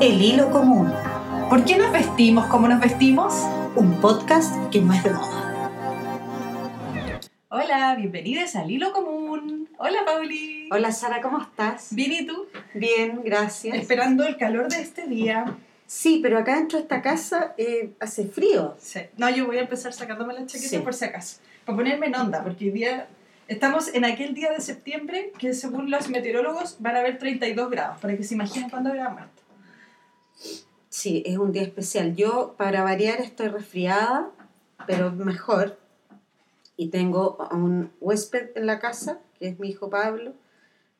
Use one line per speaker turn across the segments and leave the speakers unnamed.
El Hilo Común,
¿Por qué nos vestimos como nos vestimos?
un podcast que no es de moda.
Hola, bienvenidos al Hilo Común. Hola, Pauli.
Hola Sara, ¿cómo estás?
Bien, ¿y tú?
Bien, gracias.
Esperando el calor de este día.
Sí, pero acá dentro de esta casa eh, hace frío.
Sí. No, yo voy a empezar sacándome la chaqueta
Sí.
por si acaso. Para ponerme en onda, porque hoy día estamos en aquel día de septiembre que según los meteorólogos van a haber 32 grados, para que se imaginen cuándo habrá muerto.
Sí, es un día especial. Yo, para variar, estoy resfriada, pero mejor. Y tengo a un huésped en la casa, que es mi hijo Pablo,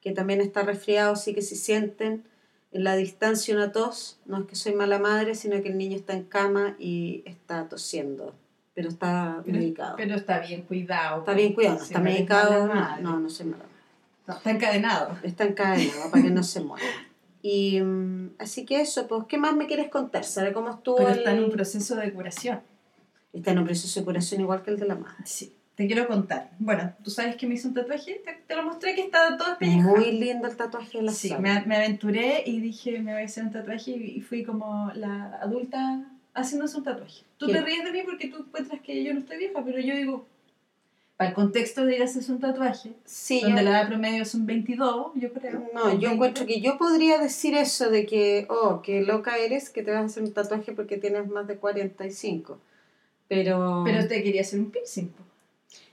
que también está resfriado, así que si sienten en la distancia una tos, no es que soy mala madre, sino que el niño está en cama y está tosiendo, pero está
Pero,
medicado.
pero está bien cuidado.
está bien cuidado, no está medicado, no, no, no soy mala madre.
No, está encadenado.
Está encadenado para que no se muera. Y mm, así que eso, pues, ¿qué más me quieres contar? ¿Sabe cómo estuvo
Pero
el-
está en un proceso de curación.
Está en un proceso de curación igual que el de la madre.
Sí, te quiero contar. Bueno, tú sabes que me hice un tatuaje, te, te lo mostré que está todo despellejado.
Muy lindo el tatuaje de la
Sí, me, me aventuré y dije, me voy a hacer un tatuaje y y fui como la adulta haciéndose un tatuaje. Tú
¿Qué?
te ríes de mí porque tú encuentras que yo no estoy vieja, pero yo digo, para el contexto de ir a hacerse un tatuaje,
Sí,
donde
yo,
la edad promedio son 22, yo creo.
no, yo encuentro que yo podría decir eso de que, oh, qué loca eres que te vas a hacer un tatuaje porque tienes más de 45. Pero,
Pero te quería hacer un piercing. po.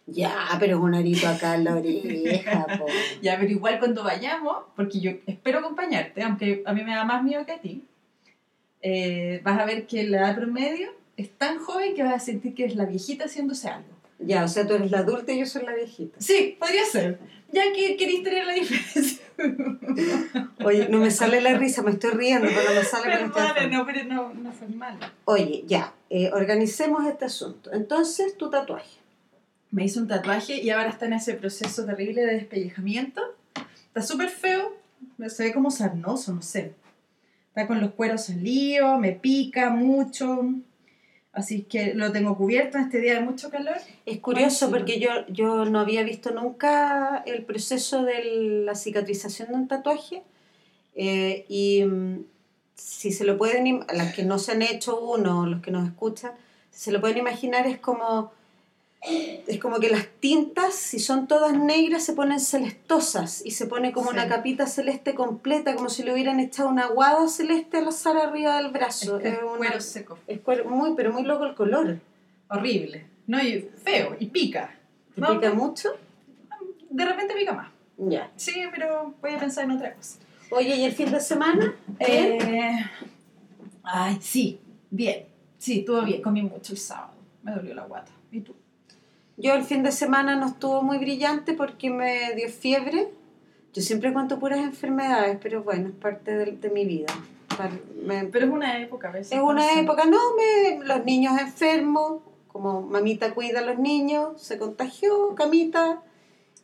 ya, pero es un arito acá en la oreja, po.
Ya, pero igual cuando vayamos, porque yo espero acompañarte, aunque a mí me da más miedo que a ti, eh, vas a ver que la edad promedio es tan joven que vas a sentir que es la viejita haciéndose algo.
Ya, o sea, tú eres la adulta y yo soy la viejita.
Sí, podría ser. Ya que queréis tener la diferencia.
Oye, no me sale la risa, me estoy riendo, pero no me sale estoy
Perdón,
enferma.
no, pero no, no fue malo.
Oye, ya, eh, organicemos este asunto. Entonces, tu tatuaje.
Me hizo un tatuaje y ahora está en ese proceso terrible de despellejamiento. Está súper feo, se ve como sarnoso, no sé. Está con los cueros salidos, me pica mucho. Así que lo tengo cubierto en este día de mucho calor.
Es curioso porque yo, yo no había visto nunca el proceso de la cicatrización de un tatuaje eh, y mm, si se lo pueden, las que no se han hecho uno, los que nos escuchan, si se lo pueden imaginar es como, es como que las tintas, si son todas negras, se ponen celestosas y se pone como
Sí.
una capita celeste completa, como si le hubieran echado una aguada celeste al azar arriba del brazo.
Es,
Es una-
cuero seco.
es cuero- muy, pero muy loco el color.
Horrible. No, y feo, y pica.
¿Te
No,
pica mucho?
De repente pica más.
Ya.
Sí, pero voy a pensar en otra cosa.
Oye, ¿y el fin de semana? ¿Bien?
Eh, ay, sí, bien. Sí, estuvo bien. Comí mucho el sábado. Me dolió la guata. ¿Y tú?
Yo el fin de semana no estuvo muy brillante porque me dio fiebre. Yo siempre cuento puras enfermedades, pero bueno, es parte de, de mi vida. Me-
Pero es una época a veces.
es una época, no, me, los niños enfermos, como mamita cuida a los niños, se contagió, camita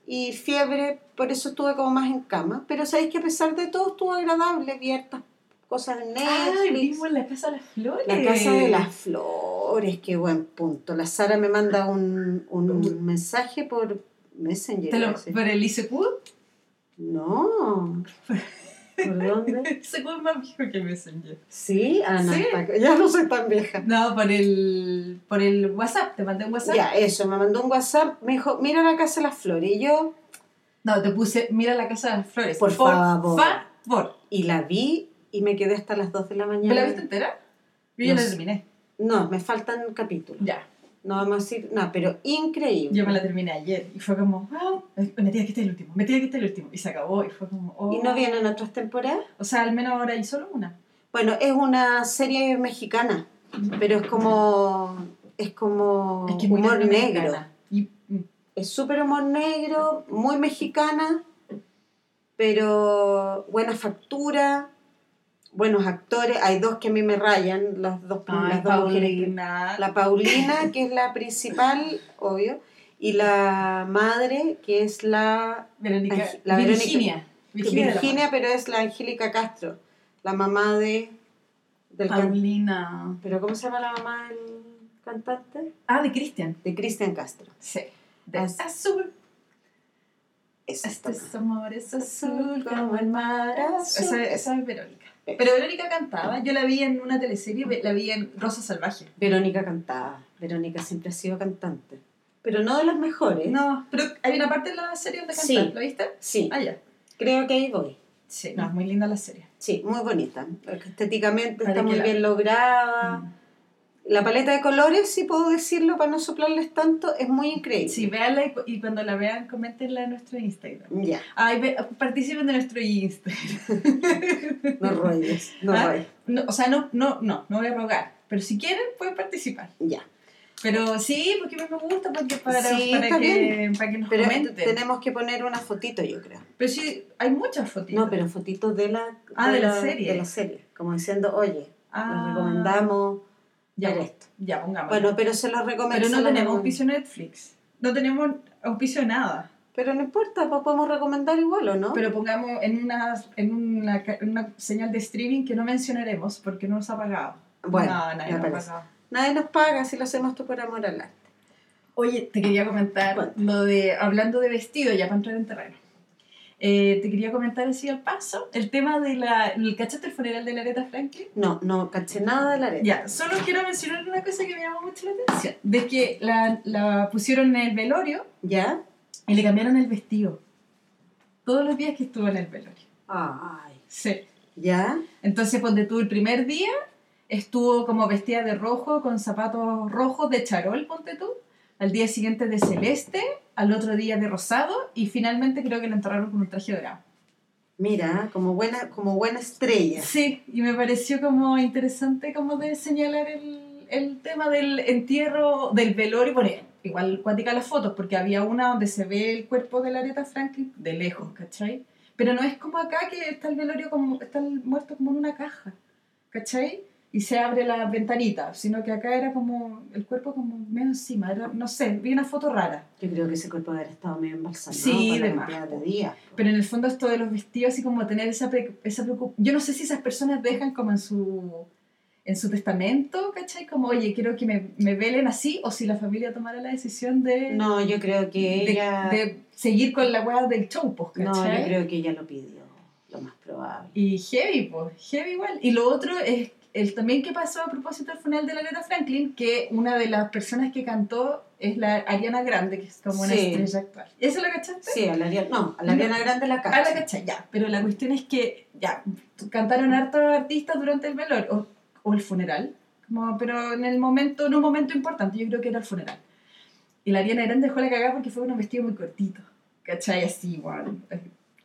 y fiebre, por eso estuve como más en cama. Pero sabéis que a pesar de todo estuvo agradable, vi hartas cosas en Netflix.
vimos en la Casa de las Flores.
La Casa de las Flores, qué buen punto. La Sara me manda un, un mensaje por Messenger.
¿Te lo. ¿Por el ICQ?
No. ¿Por dónde?
ICQ es más viejo que Messenger.
Sí, ah, no,
Sí.
está- ya no soy tan vieja.
No, por el, por el WhatsApp. Te mandé un WhatsApp.
Ya, eso, me mandó un WhatsApp, me dijo, mira la Casa de las Flores. Y yo,
No, te puse, mira la Casa de las Flores.
Por favor.
favor.
y la vi y me quedé hasta las 2 de la
¿Me
mañana.
la viste entera? Yo ya
No
la terminé.
No, me faltan capítulos.
Ya.
No vamos a decir nada, pero increíble.
Yo me la terminé ayer y fue como, wow, me que estar el último, me que estar el último. Y se acabó y fue como, oh.
¿Y no vienen otras temporadas?
O sea, al menos ahora hay solo una.
Bueno, es una serie mexicana, pero es como es como
Es que es
humor negro.
Y, mm,
Es súper humor negro, muy mexicana, pero buena factura, buenos actores. Hay dos que a mí me rayan, las dos,
ay,
las dos mujeres. La Paulina, que es la principal, obvio, y la madre, que es la
Verónica.
La Verónica-
Virginia. Virginia.
pero es la Angélica Castro, la mamá de del can-
Paulina.
pero ¿cómo se llama la mamá del cantante?
Ah, de Cristian.
De Cristian Castro.
Sí. De
As-
azul.
Esa
Este es amor, es azul como el mar azul. esa es Verónica. Pero Verónica cantaba, yo la vi en una teleserie, la vi en Rosa Salvaje.
Verónica cantaba. Verónica siempre ha sido cantante. Pero no de las mejores.
No, pero hay una parte de la serie donde canta,
Sí.
¿lo viste?
Sí,
Ah, ya.
creo que ahí voy.
Sí, no, es muy linda la serie.
Sí, muy bonita. Estéticamente
Para
está muy
la-
bien lograda. La paleta de colores, si puedo decirlo para no soplarles tanto, es muy increíble.
Sí, véanla y, y cuando la vean, coméntenla en nuestro Instagram.
Ya,
Ay, ve- participen de nuestro Instagram.
no ruedes, no
Ah. No, o sea, no, no, no, no voy a rogar. Pero si quieren, pueden participar.
Ya.
Pero sí, porque me gusta, porque para,
Sí,
para, que, para que nos
Pero
comenten.
tenemos que poner una fotito, yo creo.
Pero sí, hay muchas fotitos.
No, pero fotitos de la,
Ah, de la serie.
De la serie. Como diciendo, oye,
Ah,
les recomendamos
ya,
esto.
Ya, pongamos.
Bueno, pero se los recomiendo.
pero no tenemos auspicio Netflix. No tenemos auspicio nada.
Pero no importa, pues podemos recomendar igual, ¿o no?
Pero pongamos en una, en una, una señal de streaming que no mencionaremos porque no nos ha pagado.
Bueno,
no, nadie nos ha pagado.
Nadie nos paga si lo hacemos tú por amor al arte.
Oye, te quería comentar lo de, hablando de vestido, ya para entrar en terreno. Eh, te quería comentar así al paso el tema de la, ¿cachaste el funeral de la Aretha Franklin?
No, no caché nada de la arena.
Ya, solo quiero mencionar una cosa que me llamó mucho la atención, de que la, la pusieron en el velorio
¿Ya?
y le cambiaron el vestido. Todos los días que estuvo en el velorio.
Ay.
Sí.
¿Ya?
Entonces, ponte tú, el primer día estuvo como vestida de rojo, con zapatos rojos de charol, ponte tú. Al día siguiente de celeste, al otro día de rosado y finalmente creo que lo enterraron con un traje dorado.
Mira, como buena, como buena estrella.
Sí, y me pareció como interesante como de señalar el, el tema del entierro, del velorio. Bueno, igual cuática las fotos, porque había una donde se ve el cuerpo de la Aretha Franklin de lejos, ¿cachai? Pero no es como acá que está el velorio como, está el muerto como en una caja, ¿cachai? Y se abre la ventanita, sino que acá era como el cuerpo como medio encima, era, no sé, vi una foto rara.
Yo creo que ese cuerpo debe haber estado medio embalsamado
Sí,
para
de más,
de días.
Pero en el fondo esto de los vestidos, así como tener esa, pre- esa preocupación. Yo no sé si esas personas dejan como en su, en su testamento, ¿cachai? Como, oye, quiero que me, me velen así, o si la familia tomara la decisión de,
No, yo creo que
de,
ella...
de seguir con la weá del show, pues,
no,
¿cachai?
yo creo que ella lo pidió, lo más probable.
Y heavy, pues, heavy igual. Y lo otro es el también que pasó a propósito del funeral de la Aretha Franklin, que una de las personas que cantó es la Ariana Grande, que es como una
Sí.
estrella actual. ¿Eso lo cachaste?
Sí, a la Ariana, no, a la Ariana Grande la cacha.
la cachai, ya. Pero la cuestión es que, ya, cantaron hartos artistas durante el velorio, o, o el funeral, como, pero en el momento, en un momento importante, yo creo que era el funeral. Y la Ariana Grande dejó la cagada porque fue con un vestido muy cortito, ¿cachai? Así, igual.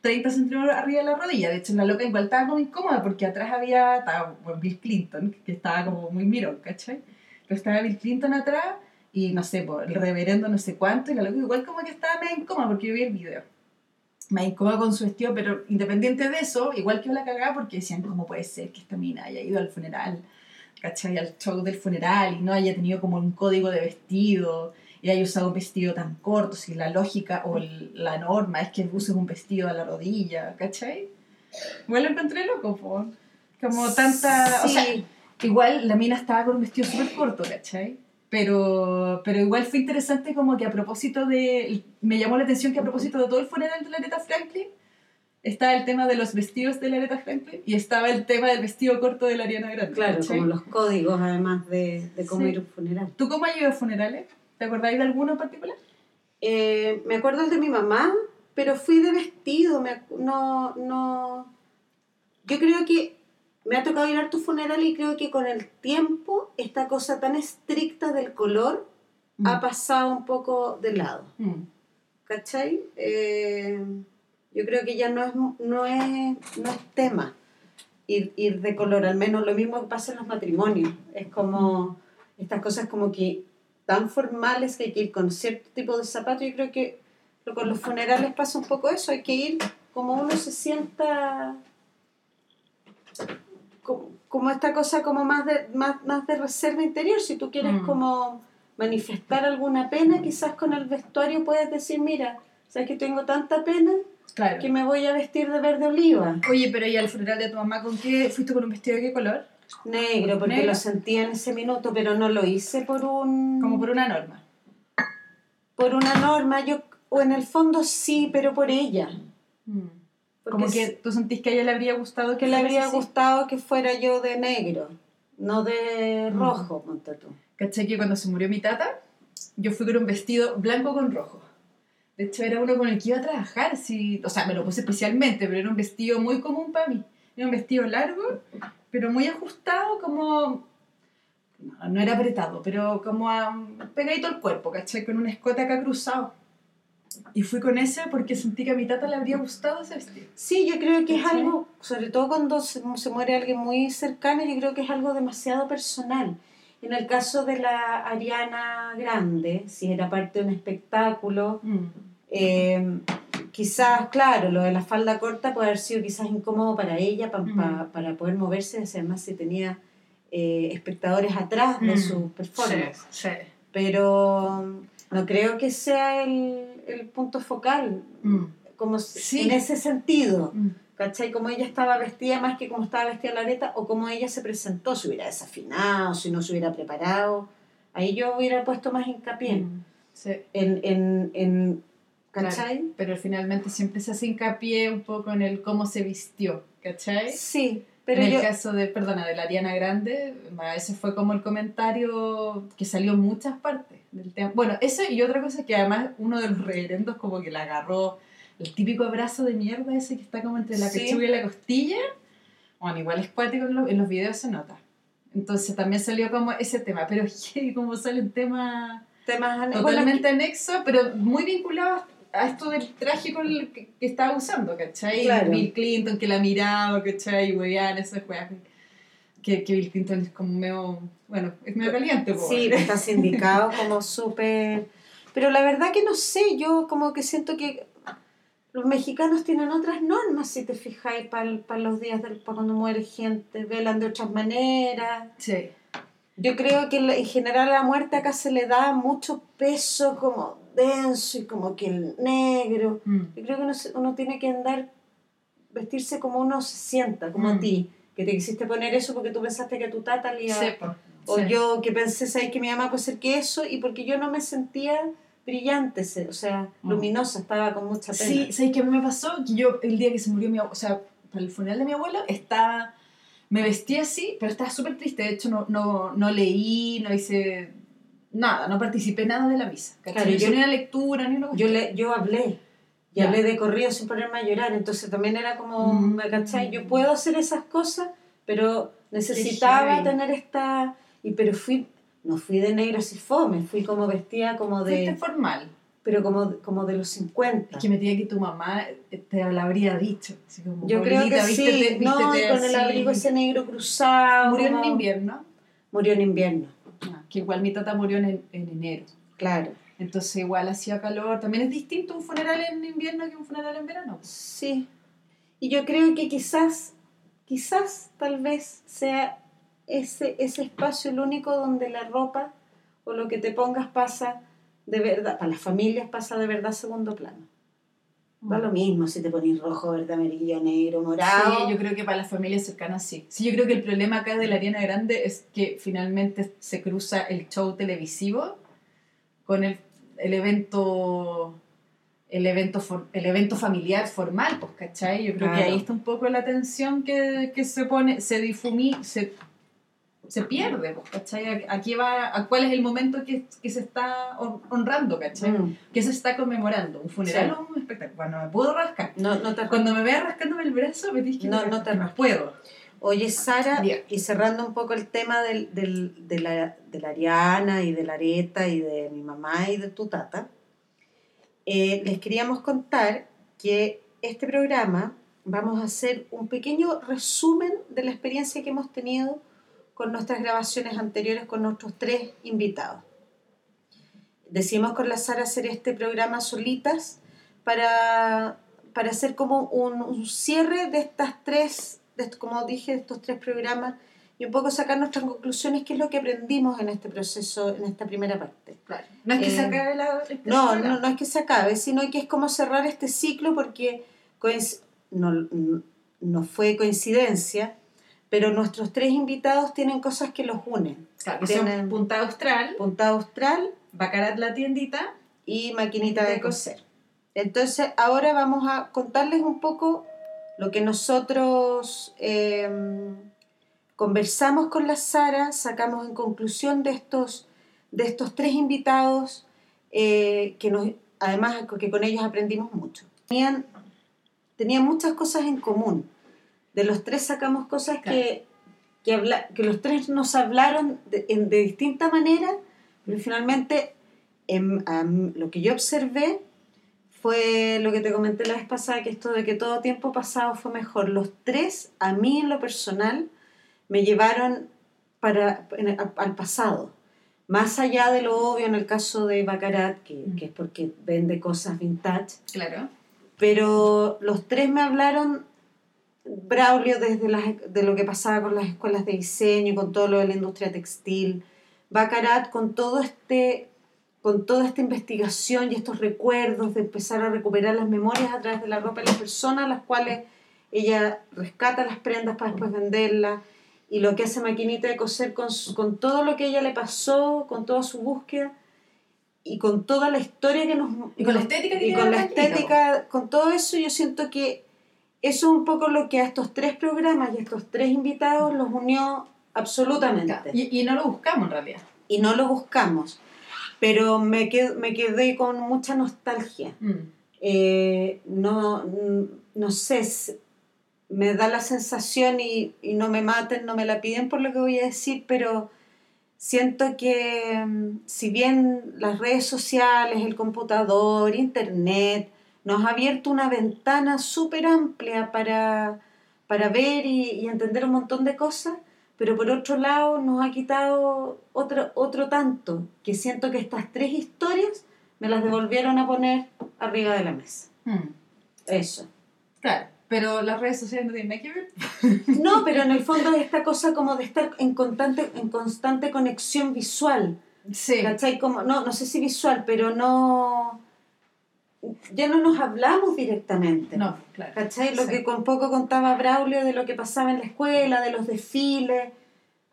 30 centímetros arriba de la rodilla. De hecho, la loca igual estaba como incómoda porque atrás había estaba, Bill Clinton, que estaba como muy mirón, ¿cachai? Pero estaba Bill Clinton atrás y no sé, por el reverendo no sé cuánto, y la loca igual como que estaba medio incómoda porque yo vi el video. Me incómoda con su vestido, pero independiente de eso, igual que yo la cagaba porque decían, ¿cómo puede ser que esta mina haya ido al funeral, ¿cachai? Al show del funeral y no haya tenido como un código de vestido y haya usado un vestido tan corto, si la lógica o el- la norma es que uses un vestido a la rodilla, ¿cachai? Igual lo encontré loco, po. Como tanta... O sea,
Sí.
igual la mina estaba con un vestido súper corto, ¿cachai? Pero, pero igual fue interesante como que a propósito de... Me llamó la atención que a propósito de todo el funeral de la Aretha Franklin, estaba el tema de los vestidos de la Aretha Franklin y estaba el tema del vestido corto de la Ariana Grande.
Claro,
¿cachai?
como los códigos además de, de cómo
Sí.
ir a un funeral.
¿Tú cómo has ido a funerales? ¿Te acordáis de alguno en particular?
Eh, me acuerdo el de mi mamá, pero fui de vestido, me no, no... Yo creo que me ha tocado ir a tu funeral y creo que con el tiempo esta cosa tan estricta del color ha pasado un poco de lado,
Mm.
¿cachai? Eh, yo creo que ya no es, no es, no es tema ir, ir de color, al menos lo mismo que pasa en los matrimonios, es como estas cosas como que tan formales que hay que ir con cierto tipo de zapatos, yo creo que con los funerales pasa un poco eso, hay que ir como uno se sienta como, como esta cosa como más de, más, más de reserva interior, si tú quieres
Mm.
como manifestar alguna pena, quizás con el vestuario puedes decir, mira, sabes que tengo tanta pena
Claro.
que me voy a vestir de verde oliva.
Oye, pero ¿y al funeral de tu mamá con qué? ¿Fuiste con un vestido de qué color?
Negro, porque
¿Negro?
lo sentía en ese minuto, pero no lo hice por un...
Como por una norma.
por una norma, yo, o en el fondo sí, pero por ella.
Mm. Como que tú sentís que a ella le habría gustado
que le habría
así.
gustado que fuera yo de negro, no de
Mm.
rojo, ponte tú.
¿Cachai? Que cuando se murió mi tata, yo fui con un vestido blanco con rojo. De hecho, era uno con el que iba a trabajar. Sí. O sea, me lo puse especialmente, pero era un vestido muy común para mí. Era un vestido largo, pero muy ajustado, como. No, no era apretado, pero como a, pegadito al cuerpo, ¿cachai? Con un escote acá cruzado. Y fui con ese porque sentí que a mi tata le habría gustado ese vestido.
Sí, yo creo que es algo, sobre todo cuando se, se muere alguien muy cercano, yo creo que es algo demasiado personal. En el caso de la Ariana Grande, si era parte de un espectáculo, eh, quizás, claro, lo de la falda corta puede haber sido quizás incómodo para ella pa- para poder moverse, además si tenía eh, espectadores atrás de
Mm.
su performance.
Sí, sí.
Pero no creo que sea el, el punto focal,
Mm.
como
Sí.
en ese sentido.
Mm.
¿Cachai? Como ella estaba vestida más que como estaba vestida la areta o como ella se presentó, si hubiera desafinado, si no se hubiera preparado. Ahí yo hubiera puesto más hincapié.
Sí.
en, en, en ¿cachai?
Claro, pero finalmente siempre se hace hincapié un poco en el cómo se vistió, ¿cachai?
Sí, pero
en
yo...
el caso de, perdona, de la Ariana Grande, ese fue como el comentario que salió en muchas partes del tema. Bueno, eso y otra cosa que además uno de los reverendos como que la agarró el típico abrazo de mierda ese que está como entre la
Sí.
pechuga y la costilla. Bueno, igual es cuático en, los- en los videos se nota. Entonces también salió como ese tema, pero como salen temas
temas
totalmente anexo, pero muy vinculado a esto del traje con el que, que estaba usando, ¿cachai?
Claro.
Bill Clinton que la miraba, ¿cachai? Y weían esas weas. Que, que Bill Clinton es como medio, bueno, es medio caliente,
Sí, está sindicado como súper... Pero la verdad que no sé, yo como que siento que los mexicanos tienen otras normas, si te fijáis, para los días del, para cuando muere gente, velan de otras maneras.
Sí.
Yo creo que en general a la muerte acá se le da mucho peso como denso y como que el negro.
Mm.
Yo creo que uno, uno tiene que andar, vestirse como uno se sienta, como
Mm.
a ti. Que te quisiste poner eso porque tú pensaste que tu tata le iba
po.
o
Sí.
yo que pensé, ¿sabes? Que mi mamá puede ser que eso, y porque yo no me sentía brillante, o sea,
Mm.
luminosa, estaba con mucha pena.
Sí, ¿sabes qué a mí me pasó? Que yo, el día que se murió mi abuelo, o sea, para el funeral de mi abuelo, estaba, me vestí así, pero estaba súper triste. De hecho, no, no, no leí, no hice nada, no participé nada de la misa.
Claro, yo-
ni una lectura, ni una
Yo, le, yo hablé, y
Ya.
hablé de corrido sin ponerme a llorar, entonces también era como,
Mm.
¿me cachai? Yo puedo hacer esas cosas, pero necesitaba tener esta, y pero fui, no fui de negro así fome, fui como vestida como
Fuiste
de,
formal.
pero como, como de los 50.
Es que me diría que tu mamá te lo habría dicho. así como,
Yo creo que
"Paulita,
sí,
vístete-
no, con el
así".
abrigo ese negro cruzado.
Murió en invierno.
Murió en invierno,
que igual mi tata murió en, en enero.
claro.
Entonces igual hacía calor. También es distinto un funeral en invierno que un funeral en verano.
Sí. Y yo creo que quizás, quizás tal vez sea ese, ese espacio el único donde la ropa o lo que te pongas pasa de verdad, para las familias pasa de verdad segundo plano. Da lo mismo si te pones rojo, verde, amarillo, negro, morado.
Sí, yo creo que para las familias cercanas sí. Sí, yo creo que el problema acá de la Ariana Grande es que finalmente se cruza el show televisivo con el, el evento el evento for- el evento familiar formal, pues, ¿cachai? Yo creo que
Claro.
ahí está un poco la tensión que, que se pone, se difumí, se, se pierde, ¿cachai? Aquí va, a cuál es el momento que, que se está hon- honrando, ¿cachai?
Mm.
Que se está conmemorando, un funeral
Sí.
o un espectáculo. Bueno, me puedo rascar.
No, no te
Cuando me vea rascándome el brazo, me tienes que
No, no te rasques.
puedo.
Oye, Sara,
Bien.
y cerrando un poco el tema del, del- de, la, de la Ariana y de la Areta y de mi mamá y de tu tata, eh, les queríamos contar que este programa vamos a hacer un pequeño resumen de la experiencia que hemos tenido con nuestras grabaciones anteriores con nuestros tres invitados. Decidimos con la Sara hacer este programa solitas para, para hacer como un, un cierre de estas tres, de, como dije, de estos tres programas y un poco sacar nuestras conclusiones, qué es lo que aprendimos en este proceso, en esta primera parte.
Claro. No es que se
Eh,
acabe la. este
No, no, no es que se acabe, sino que es como cerrar este ciclo porque no, no fue coincidencia, pero nuestros tres invitados tienen cosas que los unen.
Claro, que
tienen-
son Punta Austral,
Punta Austral
Bacarat la tiendita.
y maquinita de
De
coser. Entonces, ahora vamos a contarles un poco lo que nosotros eh, conversamos con la Sara, sacamos en conclusión de estos, de estos tres invitados, eh, que nos, además que con ellos aprendimos mucho. Tenían, tenían muchas cosas en común. De los tres sacamos cosas que, que, habla, que los tres nos hablaron de, en, de distinta manera, pero finalmente en, am- lo que yo observé fue lo que te comenté la vez pasada, que esto de que todo tiempo pasado fue mejor. Los tres, a mí en lo personal, me llevaron para, el- al pasado. Más allá de lo obvio en el caso de Baccarat, que, que es porque vende cosas vintage,
Claro.
pero los tres me hablaron, Braulio, desde las, de lo que pasaba con las escuelas de diseño, con todo lo de la industria textil, Baccarat con todo este con toda esta investigación y estos recuerdos de empezar a recuperar las memorias a través de la ropa de las personas, las cuales ella rescata las prendas para después venderlas, y lo que hace Maquinita de Coser con, su- con todo lo que ella le pasó, con toda su búsqueda, y con toda la historia que nos...
Y con la estética que
y con
la
estética, con todo eso yo siento que eso es un poco lo que a estos tres programas y a estos tres invitados los unió absolutamente
Y, y no lo buscamos en realidad.
y no lo buscamos. Pero me quedé, me quedé con mucha nostalgia.
Mm.
Eh, no, no sé, me da la sensación y, y no me maten, no me la piden por lo que voy a decir, pero siento que mm, si bien las redes sociales, el computador, internet, nos ha abierto una ventana súper amplia para, para ver y, y entender un montón de cosas, pero por otro lado nos ha quitado otro, otro tanto, que siento que estas tres historias me las devolvieron a poner arriba de la mesa.
Mm.
Eso.
Claro. Pero las redes sociales no tienen nada que ver.
No, pero en el fondo es esta cosa como de estar en constante, en constante conexión visual.
Sí.
¿Cachai? Como, no, no sé si visual, pero no... Ya no nos hablamos directamente.
No, claro.
¿Cachai? Lo
Sí.
que con poco contaba Braulio de lo que pasaba en la escuela, de los desfiles.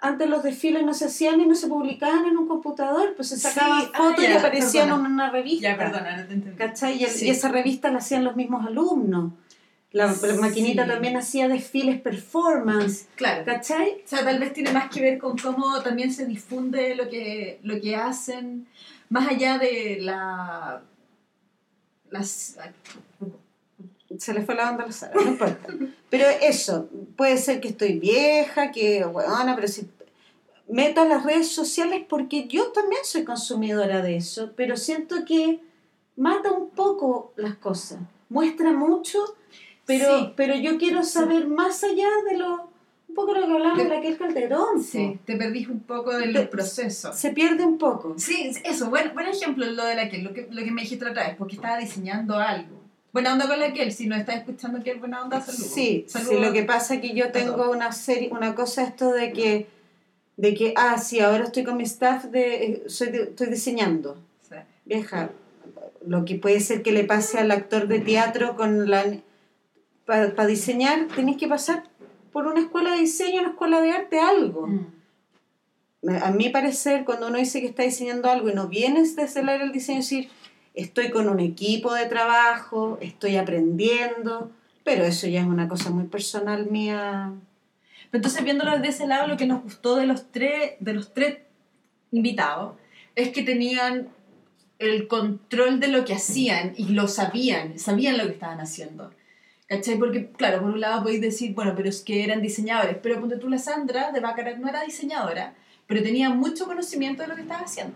Antes los desfiles no se hacían y no se publicaban en un computador, pues se
Sí,
sacaban
ah,
fotos y
ya,
aparecían
perdona.
en una revista.
Ya, perdona, no te entendí.
¿Cachai? Y, el-
Sí.
y esa revista la hacían los mismos alumnos. La, la
Sí.
maquinita también hacía desfiles performance.
Claro.
¿Cachai?
O sea, tal vez tiene más que ver con cómo también se difunde lo que, lo que hacen, más allá de la... Las,
Se le fue la onda a la no importa. Pero eso, puede ser que estoy vieja, que, bueno, pero si meto a las redes sociales porque yo también soy consumidora de eso, pero siento que mata un poco las cosas. Muestra mucho, pero,
Sí.
pero yo quiero saber más allá de lo, un poco lo que hablamos de Raquel Calderón.
sí, te perdís un poco del
De-
proceso.
Se pierde un poco.
Sí, eso, buen, buen ejemplo lo de la que, lo que, lo que me dijiste otra vez, porque estaba diseñando algo. Buena onda con la si no estás escuchando que es buena onda, saludos.
Sí,
Saludos.
sí, lo que pasa es que yo tengo una serie, una cosa esto de que, de que, ah, sí, ahora estoy con mi staff, de, eh, soy de- estoy diseñando.
Sí.
Vieja, lo que puede ser que le pase al actor de teatro con la... Para diseñar tenés que pasar por una escuela de diseño, una escuela de arte, algo.
Mm.
A mi parecer, cuando uno dice que está diseñando algo y no vienes desde el área del diseño, decir, estoy con un equipo de trabajo, estoy aprendiendo, pero eso ya es una cosa muy personal mía.
Pero Entonces, viéndolo desde ese lado, lo que nos gustó de los tres, de los tres invitados es que tenían el control de lo que hacían y lo sabían, sabían lo que estaban haciendo. ¿Cachai? Porque, claro, por un lado podéis decir, bueno, pero es que eran diseñadores, pero ponte tú la Sandra de Baccarat no era diseñadora, pero tenía mucho conocimiento de lo que estaba haciendo.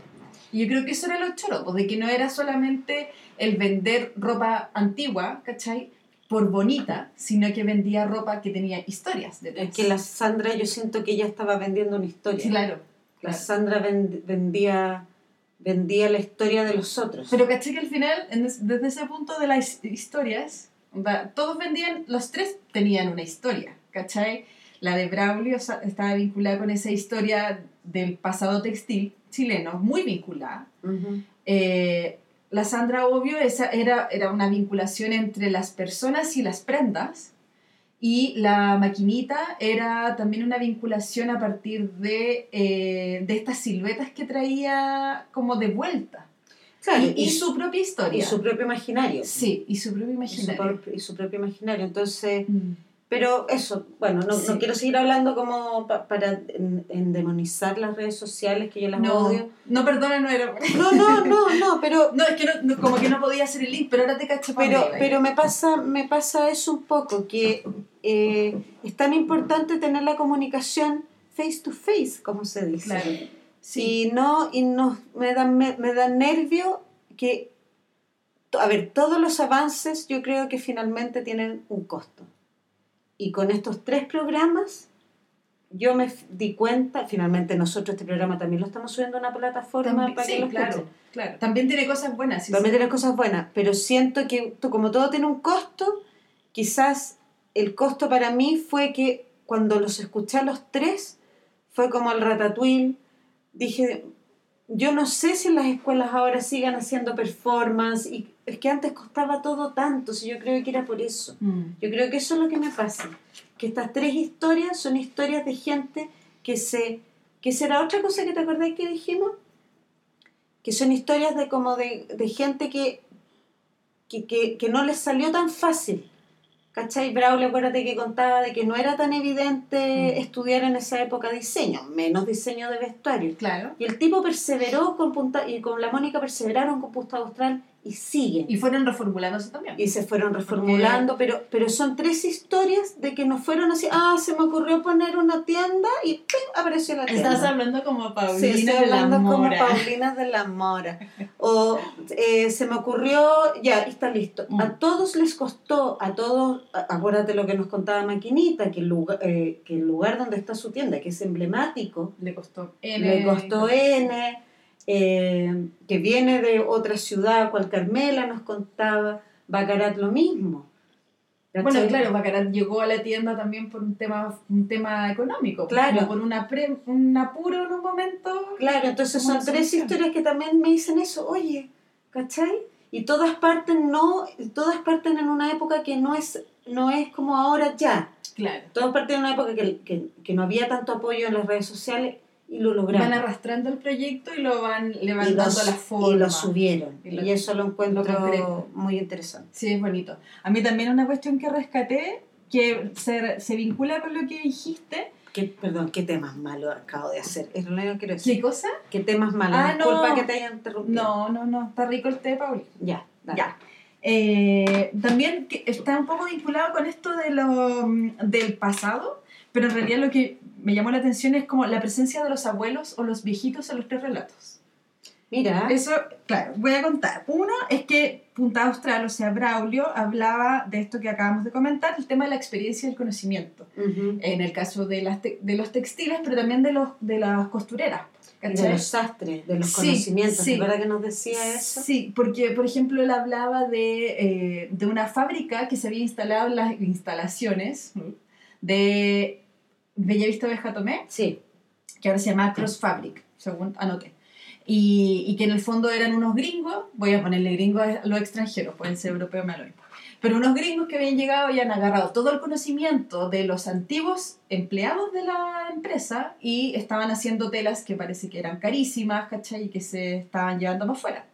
Y yo creo que eso era lo choro, pues, de que no era solamente el vender ropa antigua, ¿cachai? Por bonita, sino que vendía ropa que tenía historias detrás.
Es que la Sandra, yo siento que ella estaba vendiendo una historia.
Sí, claro.
La
claro.
Sandra vend- vendía, vendía la historia de los otros.
Pero caché que al final, desde ese punto de las historias, todos vendían, los tres tenían una historia, ¿cachai? La de Braulio estaba vinculada con esa historia del pasado textil chileno, muy vinculada.
Ujú.
Eh, la Sandra, obvio, esa era, era una vinculación entre las personas y las prendas. Y la maquinita era también una vinculación a partir de, eh, de estas siluetas que traía como de vuelta.
Claro,
y, y su propia historia.
y su propio imaginario.
Sí, y su propio
Y su,
imaginario.
y su propio imaginario. Entonces,
Mm.
Pero eso, bueno, no,
Sí.
no quiero seguir hablando como pa- para en- endemonizar las redes sociales, que yo las
No,
odio.
no, perdona, no era.
No, no, no, no, pero
No, es que no, no- como que no podía hacer el link, pero ahora te cacho pa'
Pero,
iba.
pero me pasa, me pasa eso un poco, que eh, es tan importante tener la comunicación face to face, como se dice.
Claro. Sí.
Y no, y no, me da, me, me da nervio que, a ver, todos los avances yo creo que finalmente tienen un costo. Y con estos tres programas, yo me di cuenta, finalmente nosotros este programa también lo estamos subiendo a una plataforma
También-
para
sí,
que lo
claro, claro. También tiene cosas buenas. sí,
También
sí.
tiene cosas buenas, pero siento que como todo tiene un costo, quizás el costo para mí fue que cuando los escuché a los tres, fue como el ratatouille, dije, yo no sé si las escuelas ahora sigan haciendo performance, y es que antes costaba todo tanto, si yo creo que era por eso.
Mm.
Yo creo que eso es lo que me pasa, que estas tres historias son historias de gente que se... que será otra cosa que te acordás que dijimos? Que son historias de como de, de gente que, que, que, que no les salió tan fácil. ¿Cachai? Braulio, acuérdate que contaba de que no era tan evidente
Mm.
estudiar en esa época diseño, menos diseño de vestuario.
Claro.
Y el tipo perseveró con punta, y con la Mónica perseveraron con Punta Austral y siguen
Y fueron reformulándose también.
y se fueron reformulando, pero, pero son tres historias de que nos fueron así, ah, se me ocurrió poner una tienda y ¡pim! apareció la tienda.
Estás hablando como Paulina
Sí, estoy
de la
hablando como
Mora.
Paulina de la Mora. O eh, se me ocurrió, ya, está listo.
Mm.
A todos les costó, a todos, acuérdate lo que nos contaba Maquinita, que el, lugar, eh, que el lugar donde está su tienda, que es emblemático,
Le costó
le costó N, eh, que viene de otra ciudad, cual Carmela nos contaba, Bacarat lo mismo.
Bueno, claro, Bacarat llegó a la tienda también por un tema, un tema económico.
Claro.
como por una pre- un apuro en un momento.
Claro, entonces son tres historias que también me dicen eso, oye, ¿cachai? Y todas parten no, todas parten en una época que no es, no es como ahora ya.
Claro.
Todas parten en una época que, que, que no había tanto apoyo en las redes sociales y lo lograron.
Van arrastrando el proyecto y lo van levantando
lo,
la forma.
y lo subieron.
Y
Y,
lo-
eso lo encuentro
lo
muy interesante.
Sí, es bonito. A mí también una cuestión que rescaté, que se, se vincula con lo que dijiste.
¿Qué, perdón, qué temas malos acabo de hacer. Es lo único que quiero decir.
¿Qué cosa?
¿Qué temas malos?
Ah, no.
Disculpa que te haya interrumpido.
No, no, no. Está rico el té, Pauli.
Ya, dale.
Ya. Eh, también está un poco vinculado con esto de lo, del pasado, pero en realidad lo que me llamó la atención es como la presencia de los abuelos o los viejitos en los tres relatos.
Mira,
Eso, claro, voy a contar. Uno es que Punta Austral, o sea, Braulio, hablaba de esto que acabamos de comentar, el tema de la experiencia y el conocimiento.
ujú.
En el caso de, las te- de los textiles, pero también de, los, de las costureras.
Y de
¿cachai?
los sastres, de los
Sí,
conocimientos.
sí.
¿Es verdad que nos decía eso?
Sí, porque por ejemplo él hablaba de, eh, de una fábrica que se había instalado en las instalaciones de Bellavista de Jatomé,
Sí.
que ahora se llama Cross Fabric, según anoté. Y, y que en el fondo eran unos gringos, voy a ponerle gringos a los extranjeros, pueden ser europeos, me lo mismo. Pero unos gringos que habían llegado y han agarrado todo el conocimiento de los antiguos empleados de la empresa y estaban haciendo telas que parece que eran carísimas, ¿cachai? Y que se estaban llevando más fuera.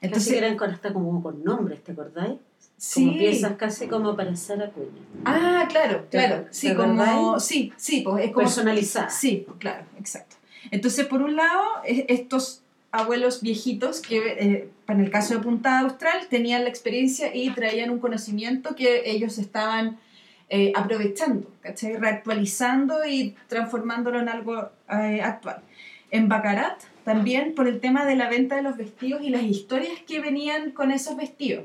Entonces
Entonces,
eran con, hasta como con nombres, ¿te acordáis?
Sí.
Como piezas casi como para hacer acuña.
Ah, claro,
¿Te-
claro. Sí, como... Sí, sí, pues es como...
Personalizadas.
Sí, claro, exacto. Entonces, por un lado, es- estos abuelos viejitos que, eh, en el caso de Punta Austral, tenían la experiencia y traían un conocimiento que ellos estaban eh, aprovechando, ¿cachai? Reactualizando y transformándolo en algo eh, actual. En Bacarat, también por el tema de la venta de los vestidos y las historias que venían con esos vestidos,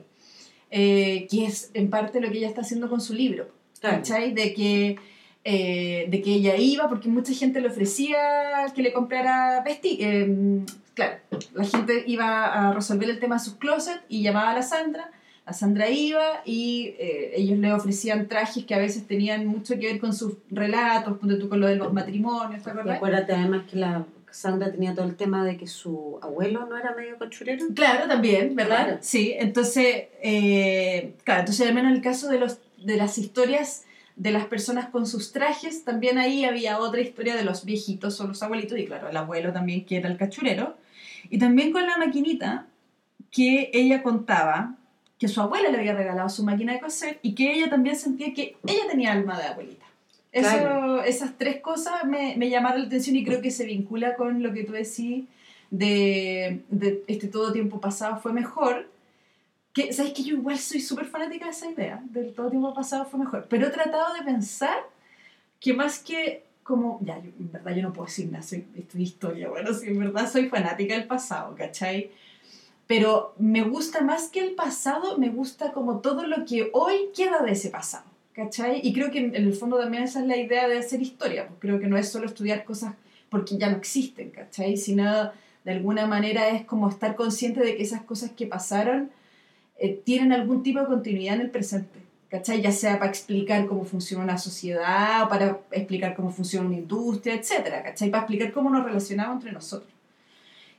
eh, que es en parte lo que ella está haciendo con su libro. ¿cachai? De que, eh, de que ella iba, porque mucha gente le ofrecía que le comprara vestidos. claro, la gente iba a resolver el tema de sus closets y llamaba a la Sandra. La Sandra iba y eh, ellos le ofrecían trajes que a veces tenían mucho que ver con sus relatos, con lo de los matrimonios, ¿te
Y
acuerdas?
acuérdate además que la Sandra tenía todo el tema de que su abuelo no era medio cachurero.
Claro, también, ¿verdad?
Claro.
Sí, entonces, eh, claro, entonces al menos en el caso de, los, de las historias de las personas con sus trajes, también ahí había otra historia de los viejitos o los abuelitos, y claro, el abuelo también que era el cachurero, y también con la maquinita que ella contaba que su abuela le había regalado su máquina de coser y que ella también sentía que ella tenía alma de abuelita. Eso,
Claro.
Esas tres cosas me, me llamaron la atención y creo que se vincula con lo que tú decís de, de este todo tiempo pasado fue mejor. Que, ¿Sabes que yo igual soy súper fanática de esa idea, del todo tiempo pasado fue mejor? Pero he tratado de pensar que más que como, ya, yo- en verdad yo no puedo decir nada, soy, estudié historia, bueno, sí, en verdad soy fanática del pasado, ¿cachai? Pero me gusta más que el pasado, me gusta como todo lo que hoy queda de ese pasado, ¿cachai? Y creo que en, el fondo también esa es la idea de hacer historia, pues creo que no es solo estudiar cosas porque ya no existen, ¿cachai? Sino de alguna manera es como estar consciente de que esas cosas que pasaron eh, tienen algún tipo de continuidad en el presente, ¿cachai? Ya sea para explicar cómo funciona una sociedad, para explicar cómo funciona una industria, etcétera, ¿cachai? Para explicar cómo nos relacionamos entre nosotros.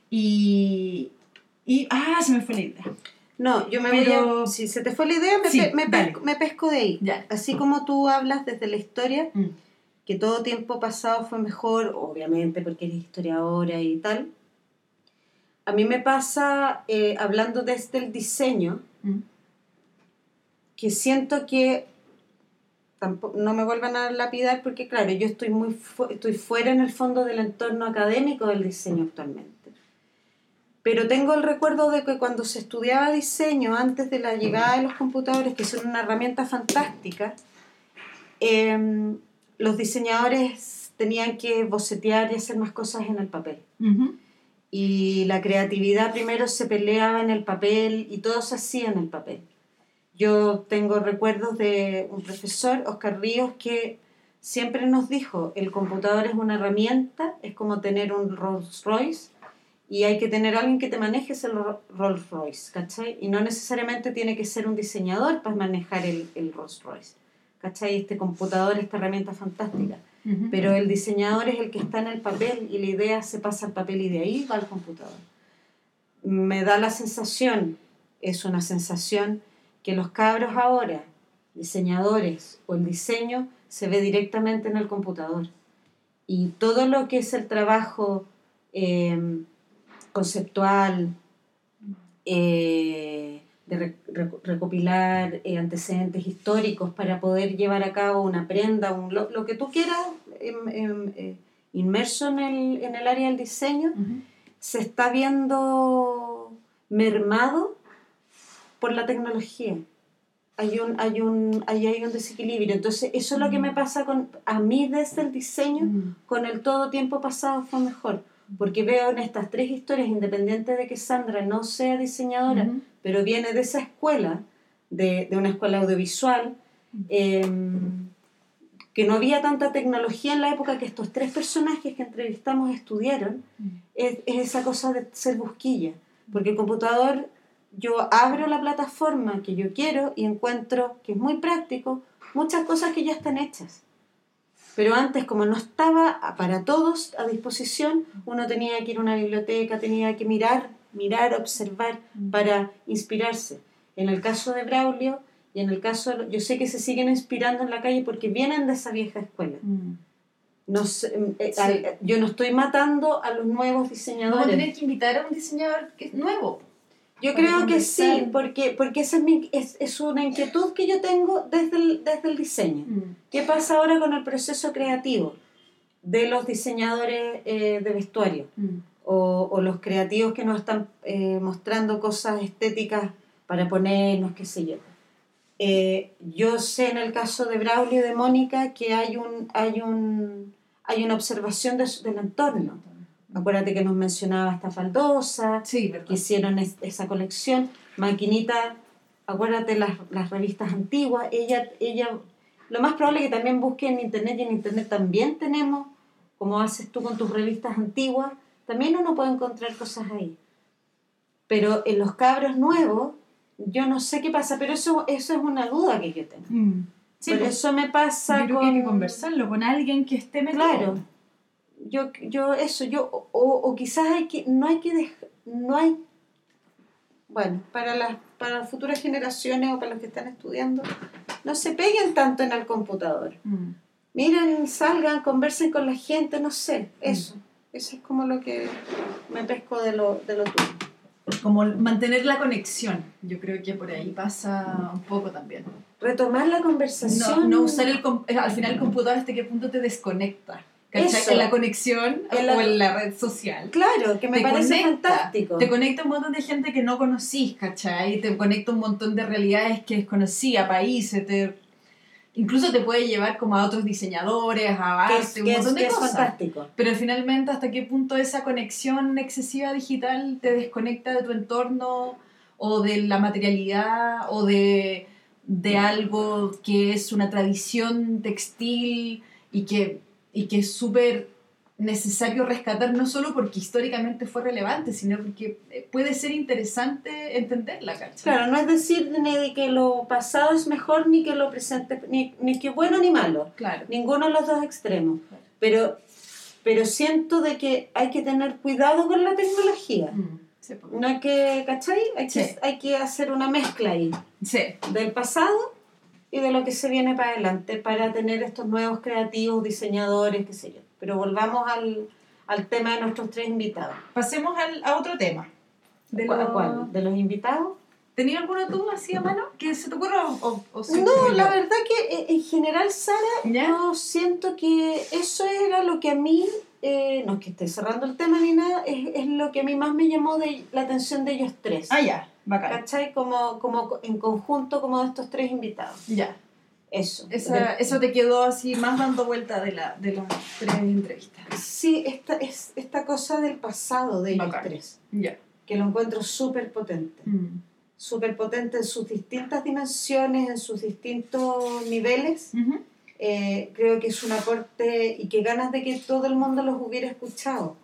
Y, y ah, se me fue la idea.
No, yo me
Pero-
voy a... Si se te fue la idea, me,
Sí,
pe- me
dale.
pesco, me pesco de ahí.
Ya.
Así como tú hablas desde la historia,
Mm.
que todo tiempo pasado fue mejor, obviamente porque eres historiadora y tal. A mí me pasa, eh, hablando desde el diseño,
Mm.
que siento que tampoco, no me vuelvan a lapidar porque claro, yo estoy muy fu- estoy fuera en el fondo del entorno académico del diseño actualmente. Pero tengo el recuerdo de que cuando se estudiaba diseño antes de la llegada de los computadores, que son una herramienta fantástica, em, los diseñadores tenían que bocetear y hacer más cosas en el papel y la creatividad primero se peleaba en el papel y todo se hacía en el papel. Yo tengo recuerdos de un profesor, Oscar Ríos, que siempre nos dijo, el computador es una herramienta, es como tener un Rolls Royce y hay que tener alguien que te maneje ese Ro- Rolls Royce, ¿cachai? Y no necesariamente tiene que ser un diseñador para manejar el, el Rolls Royce, ¿cachai? Este computador, esta herramienta fantástica. Pero el diseñador es el que está en el papel y la idea se pasa al papel y de ahí va al computador. Me da la sensación, es una sensación, que los cabros ahora, diseñadores o el diseño, se ve directamente en el computador. Y todo lo que es el trabajo eh, conceptual, eh, de re- reco- recopilar eh, antecedentes históricos para poder llevar a cabo una prenda, un, lo, lo que tú quieras, em, em, eh, inmerso en el, en el área del diseño, se está viendo mermado por la tecnología. Hay un, hay un, ahí hay un desequilibrio. Entonces, eso es lo que me pasa con, a mí desde el diseño, con el todo tiempo pasado fue mejor. Porque veo en estas tres historias, independiente de que Sandra no sea diseñadora, pero viene de esa escuela, de, de una escuela audiovisual, eh, que no había tanta tecnología en la época que estos tres personajes que entrevistamos estudiaron, es, es esa cosa de ser busquilla. Porque el computador, yo abro la plataforma que yo quiero y encuentro que es muy práctico muchas cosas que ya están hechas. Pero antes, como no estaba para todos a disposición, uno tenía que ir a una biblioteca, tenía que mirar, mirar, observar para inspirarse. En el caso de Braulio y en el caso, yo sé que se siguen inspirando en la calle porque vienen de esa vieja escuela.
Mm.
No sé, eh,
Sí.
al- yo no estoy matando a los nuevos
Vamos a
diseñadores.
tener que invitar a un diseñador que es nuevo.
Yo creo que sí, porque, porque esa es, mi- es, es una inquietud que yo tengo desde el, desde el diseño. ¿Qué pasa ahora con el proceso creativo de los diseñadores eh, de vestuario
Mm.
o, o los creativos que nos están eh, mostrando cosas estéticas para ponernos, qué sé yo? Eh, yo sé en el caso de Braulio y de Mónica que hay, un, hay, un, hay una observación de del entorno. Acuérdate que nos mencionaba esta faldosa,
Sí, verdad.
que hicieron es- esa colección. Maquinita, acuérdate las, las revistas antiguas. Ella, ella, lo más probable es que también busque en internet y en internet también tenemos, como haces tú con tus revistas antiguas, también uno puede encontrar cosas ahí. Pero en los cabros nuevos, yo no sé qué pasa, pero eso, eso es una duda que yo tengo.
Mm. Sí,
Por
pues,
eso me pasa
yo creo
con...
que hay que conversarlo con alguien que esté metido.
Claro. Yo, yo eso, yo, o, o quizás hay que, no hay que dejar, no hay, bueno, para las, para las futuras generaciones o para los que están estudiando, no se peguen tanto en el computador.
Mm.
Miren, salgan, conversen con la gente, no sé, eso. Eso es como lo que me pesco de lo, de lo tuyo.
como mantener la conexión. Yo creo que por ahí pasa un poco también.
Retomar la
No,
conversación.
no usar el, eh, al final el computador hasta qué punto te desconecta. ¿Cachai? En la conexión
En la-
o en la red social.
Claro, que me
te
parece
conecta,
fantástico.
Te conecta un montón de gente que no conocís, ¿cachai? Te conecta un montón de realidades que desconocís, a países, te... incluso te puede llevar como a otros diseñadores, a arte,
es,
un
que es-
montón de
que es
cosas.
fantástico.
Pero finalmente, ¿hasta qué punto esa conexión excesiva digital te desconecta de tu entorno o de la materialidad o de, de algo que es una tradición textil y que, y que es súper necesario rescatar, no solo porque históricamente fue relevante, sino porque eh, puede ser interesante entenderla, ¿cachai?
Claro, no es decir ni de que lo pasado es mejor ni que lo presente, ni, ni que bueno ni malo.
Claro.
Ninguno de los dos extremos. Pero, pero siento de que hay que tener cuidado con la tecnología.
Mm, sí.
No hay que, ¿cachai? Hay que,
Sí.
hay que hacer una mezcla ahí
Sí,
del pasado y de lo que se viene para adelante para tener estos nuevos creativos, diseñadores, qué sé yo. Pero volvamos al, al tema de nuestros tres invitados.
pasemos al, a otro tema. De
¿Cuál-
lo-
cuál? ¿De los invitados?
¿Tenías alguno tú así a mano que se te ocurra o, o,
No, la verdad que eh, en general, Sara,
¿Ya?
yo siento que eso era lo que a mí, eh, no es que esté cerrando el tema ni nada, es, es lo que a mí más me llamó de la atención de ellos tres.
Ah, ya, bacán.
¿Cachai? Como, como en conjunto, como de estos tres invitados.
Ya,
Eso.
Esa, eso te quedó así más dando vuelta de, la, de las tres entrevistas.
Sí, esta, es esta cosa del pasado de ellos
Bacán.
tres,
Ya.
que lo encuentro súper potente.
Mm.
Súper potente en sus distintas dimensiones, en sus distintos niveles. Eh, creo que es un aporte y que ganas de que todo el mundo los hubiera escuchado.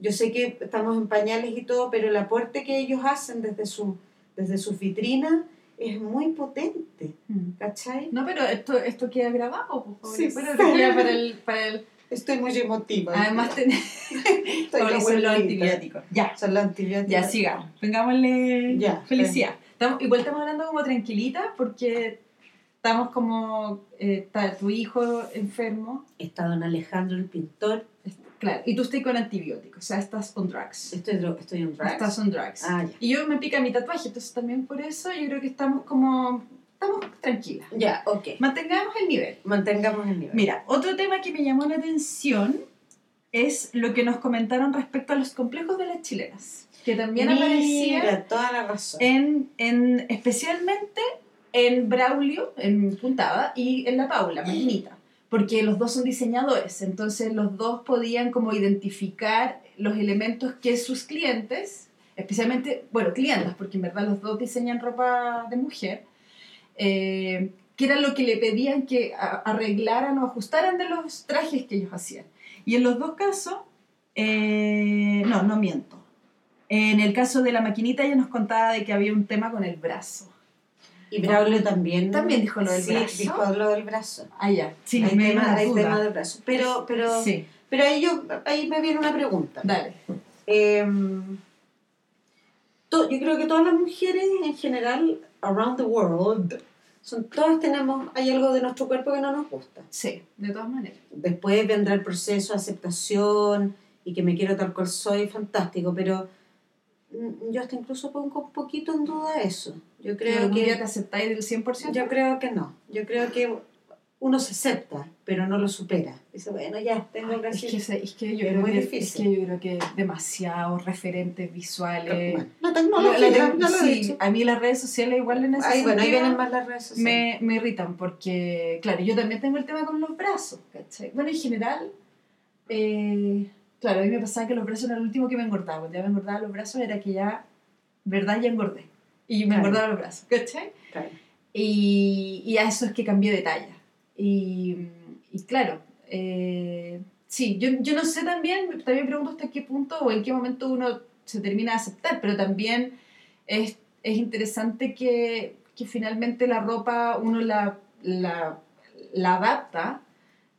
Yo sé que estamos en pañales y todo, pero el aporte que ellos hacen desde su, desde sus vitrinas es muy potente,
Mm.
¿cachai?
No, pero esto, esto queda grabado, por favor.
Sí,
Pero
sí.
te queda para el, para el...
Estoy muy emotiva.
Además, tenés
Estoy
son los antibióticos. Ya,
Son los antibióticos.
ya, sigamos. Vengámosle
Ya,
felicidad. Estamos, igual estamos hablando como tranquilita porque estamos como... eh, está tu hijo enfermo,
Está don Alejandro el pintor.
Claro, y tú estás con antibióticos, o sea, estás on drugs.
Estoy, estoy en drugs.
Estás on drugs.
Ah, ya.
Y yo me pica mi tatuaje, entonces también por eso yo creo que estamos como... Estamos tranquilas.
Ya, ok.
Mantengamos el nivel.
Mantengamos el nivel.
Mira, otro tema que me llamó la atención es lo que nos comentaron respecto a los complejos de las chilenas, que también aparecía
Mira, toda la razón.
en, en, especialmente en Braulio, en Puntada, y en La Paula, Maquinita, porque los dos son diseñadores, entonces los dos podían como identificar los elementos que sus clientes, especialmente, bueno, clientas, porque en verdad los dos diseñan ropa de mujer, eh, que era lo que le pedían que arreglaran o ajustaran de los trajes que ellos hacían. Y en los dos casos, eh, no, no miento. En el caso de la maquinita ella nos contaba de que había un tema con el brazo.
Y Braulio también.
También dijo lo del
sí,
brazo.
dijo lo del brazo.
Ah, ya. Sí,
hay
me
tema, hay tema del brazo. Pero, pero,
Sí,
pero ahí, yo, ahí me viene una pregunta.
dale.
Em, to- yo creo que todas las mujeres en general, around the world, son, todas tenemos, hay algo de nuestro cuerpo que no nos gusta.
Sí, de todas maneras.
Después vendrá el proceso de aceptación y que me quiero tal cual soy, fantástico, pero yo hasta incluso pongo un poquito en duda eso. Yo
Creo que te aceptáis del 100%.
Yo creo que no. Yo creo que uno se acepta, pero no lo supera. Dice, bueno, ya, tengo que
es, que, es que yo creo
muy
que,
difícil.
es que yo creo que demasiados referentes visuales.
Bueno, la
La-
tecnología,
la-
ya lo he
sí,
dicho.
a mí las redes sociales igual en ese
Ay, bueno, ahí vienen más las redes sociales.
me, me irritan porque, claro, yo también tengo el tema con los brazos, ¿cachai? Bueno, en general, eh, claro, a mí me pasaba que los brazos eran el último que me engordaba. Cuando ya me engordaba los brazos era que ya, verdad, ya engordé. Y me
Claro.
engordaba los brazos, ¿cachai?
Claro.
Y, y a eso es que cambié de talla. Y, y claro, eh, sí, yo, yo no sé también, también pregunto hasta qué punto o en qué momento uno se termina de aceptar, pero también es, es interesante que, que finalmente la ropa uno la, la, la adapta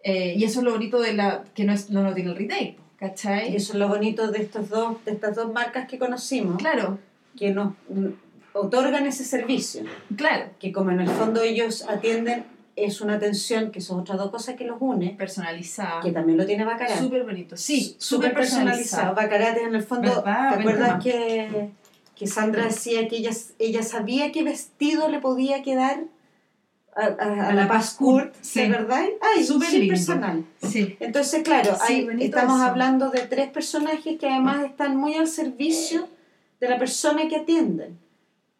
eh, y eso es lo bonito de la que no, es, no lo tiene el retail, ¿cachai?
Y eso es lo bonito de, estos dos, de estas dos marcas que conocimos,
Claro,
que nos mm, otorgan ese servicio,
claro,
que como en el fondo ellos atienden, es una atención, que son otras dos cosas que los une,
personalizada,
que también lo tiene Bacarat.
súper bonito, sí,
súper personalizado. Bacarat en el fondo,
¿Verdad?
¿te acuerdas que, que Sandra decía que ella, ella sabía qué vestido le podía quedar a, a- a la Paz Kurt,
sí.
¿de verdad? Ay,
Súper lindo.
personal.
Sí.
Entonces, claro,
Sí,
hay- estamos
eso.
hablando de tres personajes que además están muy al servicio de la persona que atienden.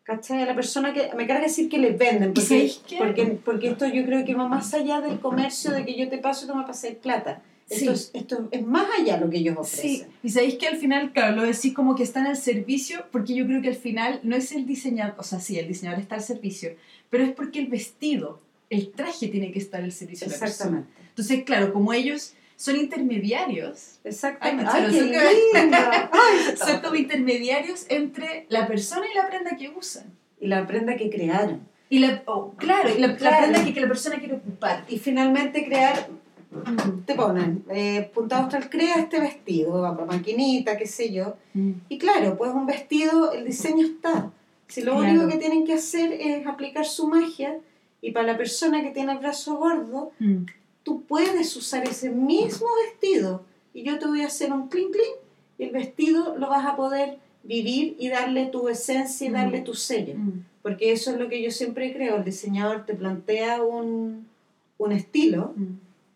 ¿Cachai? La persona que, me carga decir que les venden, porque, porque, porque esto yo creo que va más allá del comercio de que yo te paso y tú me pasas plata.
Sí.
Esto, es, esto es más allá lo que ellos ofrecen.
Sí, y sabéis que al final, claro, lo decís como que están al servicio, porque yo creo que al final no es el diseñador, o sea, sí, el diseñador está al servicio, pero es porque el vestido, el traje tiene que estar al servicio de la persona.
Exactamente.
Entonces, claro, como ellos son intermediarios,
Exactamente.
Ay,
Ay,
son
lindo. Ay,
son como intermediarios entre la persona y la prenda que usan.
y la prenda que crearon.
Y la, oh, claro, y la, prenda que, que la persona quiere ocupar.
Y finalmente crear, te ponen, eh, Punta Austral crea este vestido, maquinita, qué sé yo. Y claro, pues un vestido, el diseño está. Si lo
Claro.
único que tienen que hacer es aplicar su magia, y para la persona que tiene el brazo gordo,
Mm.
tú puedes usar ese mismo vestido y yo te voy a hacer un clink clink y el vestido lo vas a poder vivir y darle tu esencia y
Mm.
darle tu sello.
Mm.
Porque eso es lo que yo siempre creo, el diseñador te plantea un, un estilo,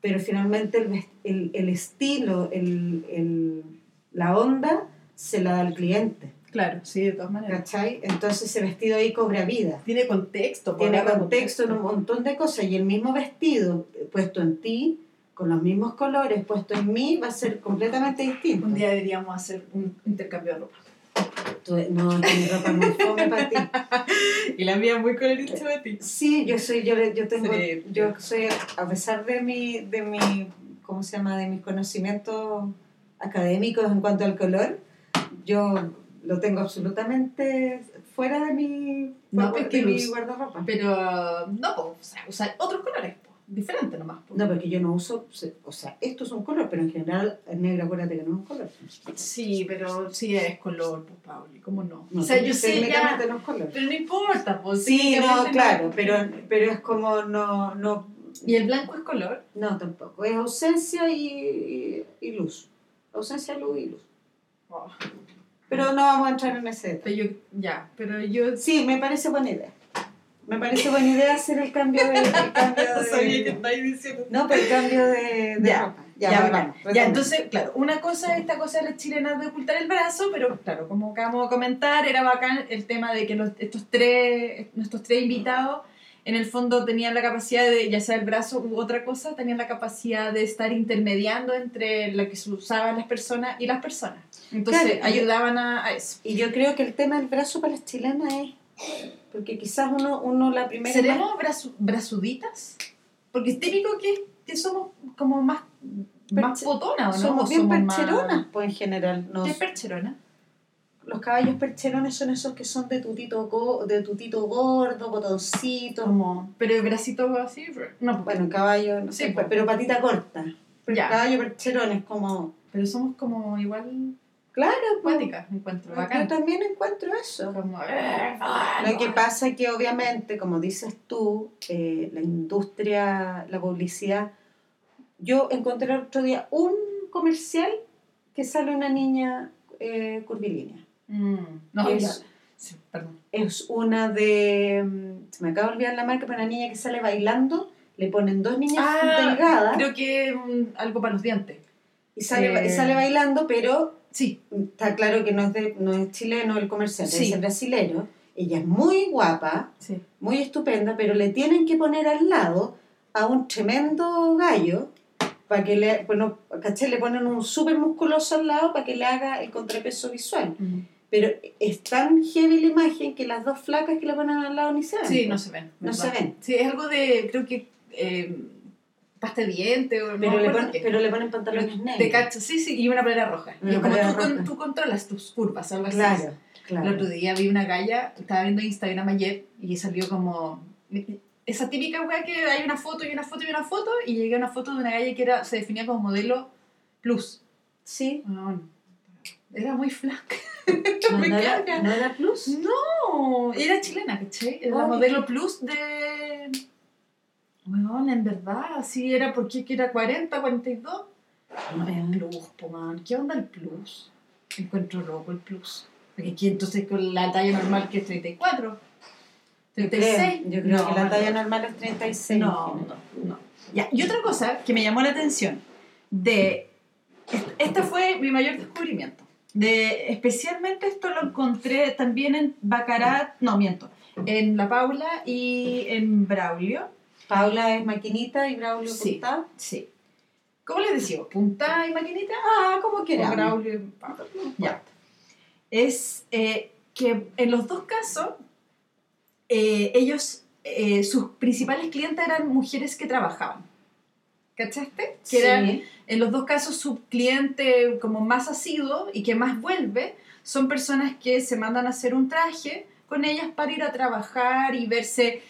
pero finalmente el, el, el estilo, el, el- la onda, se la da al cliente.
Claro, sí, de todas maneras.
¿Cachai? Entonces ese vestido ahí cobra vida.
Tiene contexto.
Tiene contexto en un montón de cosas y el mismo vestido puesto en ti, con los mismos colores puesto en mí, va a ser completamente distinto.
Un día deberíamos hacer un intercambio de ropa.
Tú- no, mi ropa es muy fome para ti.
Y la mía muy colorista para ti.
Sí, yo soy, yo, yo tengo,
Sí.
yo soy, a pesar de mi, de mi, ¿cómo se llama? De mis conocimientos académicos en cuanto al color, yo lo tengo absolutamente fuera de mi,
No,
de
pues que
mi guardarropa.
Pero no, po, o sea, usar otros colores, po, diferentes nomás.
No, porque yo no uso, o sea, esto es un color, pero en general el negro, acuérdate que no es un color.
Sí, pero sí es color, pues, Pauli, ¿cómo no?
No,
o sea, yo sé ya,
técnicamente no es color.
pero no importa, pues.
Sí, no, claro, pero, pero es como no, no,
¿Y el blanco es color?
no tampoco, es ausencia y, y, y luz. Ausencia, luz y luz.
Oh,
Pero no vamos a entrar en ese
pero yo, ya, pero yo...
Sí, me parece buena idea. Me parece buena idea hacer el cambio de... El cambio
No sabía que
de
estáis diciendo.
no, pero el cambio de, de
Ya,
ropa.
Ya,
Ya, vamos,
ya, entonces, claro, una cosa es esta cosa de las chilenas de ocultar el brazo, pero claro, como acabamos de comentar, era bacán el tema de que los- estos tres, nuestros tres invitados, en el fondo tenían la capacidad de, ya sea el brazo u otra cosa, tenían la capacidad de estar intermediando entre lo que se usaban las personas y las personas. Entonces,
Claro,
ayudaban a, a eso.
Y yo creo que el tema del brazo para las chilenas es... Porque quizás uno, uno la primera...
¿Seremos brazu- brazuditas? Porque es típico que, que somos como más, más potonas, ¿o no?
Somos
¿O
bien
más-
percheronas, pues en general. Nos-
¿Qué es percherona?
los caballos percherones son esos que son de tutito, go- de tutito gordo, botoncito.
Como, pero el bracito así, no, pues,
Bueno, caballo, no sé,
Sí, pues.
pero patita corta. Pero
Ya.
caballo percherón es como...
pero somos como igual
Claro, pues,
encuentro,
yo también encuentro eso.
Como,
Lo que pasa es que obviamente, como dices tú, eh, la industria, la publicidad, yo encontré el otro día un comercial que sale una niña eh, curvilínea.
Mm, no,
Es-
ya. Sí, perdón.
Es una de, mm, se me acaba de olvidar la marca, pero una niña que sale bailando, le ponen dos niñas
Ah,
delgadas
Creo que mm, algo para los dientes.
y sale,
eh,
y sale bailando, pero
Sí,
está claro que no es, de, no es chileno el comercial,
Sí.
es brasilero. Ella es muy guapa,
sí.
muy estupenda, pero le tienen que poner al lado a un tremendo gallo para que le, bueno, ¿cachai? Le ponen un súper musculoso al lado para que le haga el contrapeso visual. Pero es tan heavy la imagen que las dos flacas que le ponen al lado ni se ven.
Sí, no se ven.
No
¿verdad?
se ven.
Sí, es algo de, creo que eh, pasta de diente o
Pero, le ponen, pero le ponen pantalones
de
negros.
cacho, sí, sí, y una polera roja.
Una
y es como tú, con-
roja.
tú controlas tus curvas, algo así.
Claro, claro.
El otro día vi una galla, estaba viendo Instagram ayer y salió como esa típica weá que hay una foto y una foto y una foto y llegué a una foto de una galla que era, se definía como modelo plus.
Sí.
Weón, era muy flaca.
No,
Me
no era, no era plus.
No, era chilena, ¿cachai? Era
Ay.
modelo plus de... Weón, en verdad, sí era porque que era 40, 42. No es plus, po, man. ¿Qué onda el plus? Encuentro loco el plus. Porque aquí entonces con la talla normal que es 34. 36.
Yo creo
No,
que la talla
no.
normal es 36.
No, no, no. Ya, Y otra cosa que me llamó la atención, de, est- este fue mi mayor descubrimiento. De, especialmente esto lo encontré también en Bacarat, no, miento, en La Paula y en Braulio.
Paula es maquinita y Braulio
Sí.
puntada.
Sí. ¿Cómo les decimos? ¿Punta y maquinita?
Ah, como
O
quieras.
Braulio y Paula. Ya. Es eh, que en los dos casos, eh, ellos, eh, sus principales clientes eran mujeres que trabajaban. ¿Cachaste? Que eran,
Sí.
en los dos casos, su cliente como más asiduo y que más vuelve son personas que se mandan a hacer un traje con ellas para ir a trabajar y verse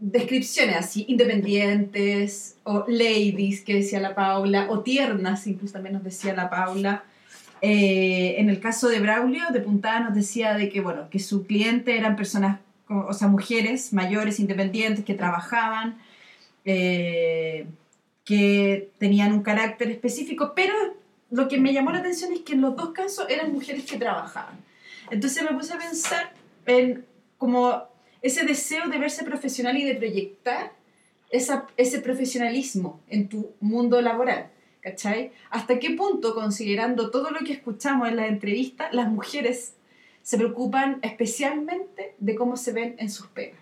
descripciones así, independientes, o ladies, que decía la Paula, o tiernas, incluso también nos decía la Paula. Eh, en el caso de Braulio, de Puntada, nos decía de que, bueno, que su cliente eran personas, o sea, mujeres mayores, independientes, que trabajaban, eh, que tenían un carácter específico, pero lo que me llamó la atención es que en los dos casos eran mujeres que trabajaban. Entonces me puse a pensar en como ese deseo de verse profesional y de proyectar ese profesionalismo en tu mundo laboral. ¿Cachai? ¿Hasta qué punto, considerando todo lo que escuchamos en la entrevista, las mujeres se preocupan especialmente de cómo se ven en sus pegas?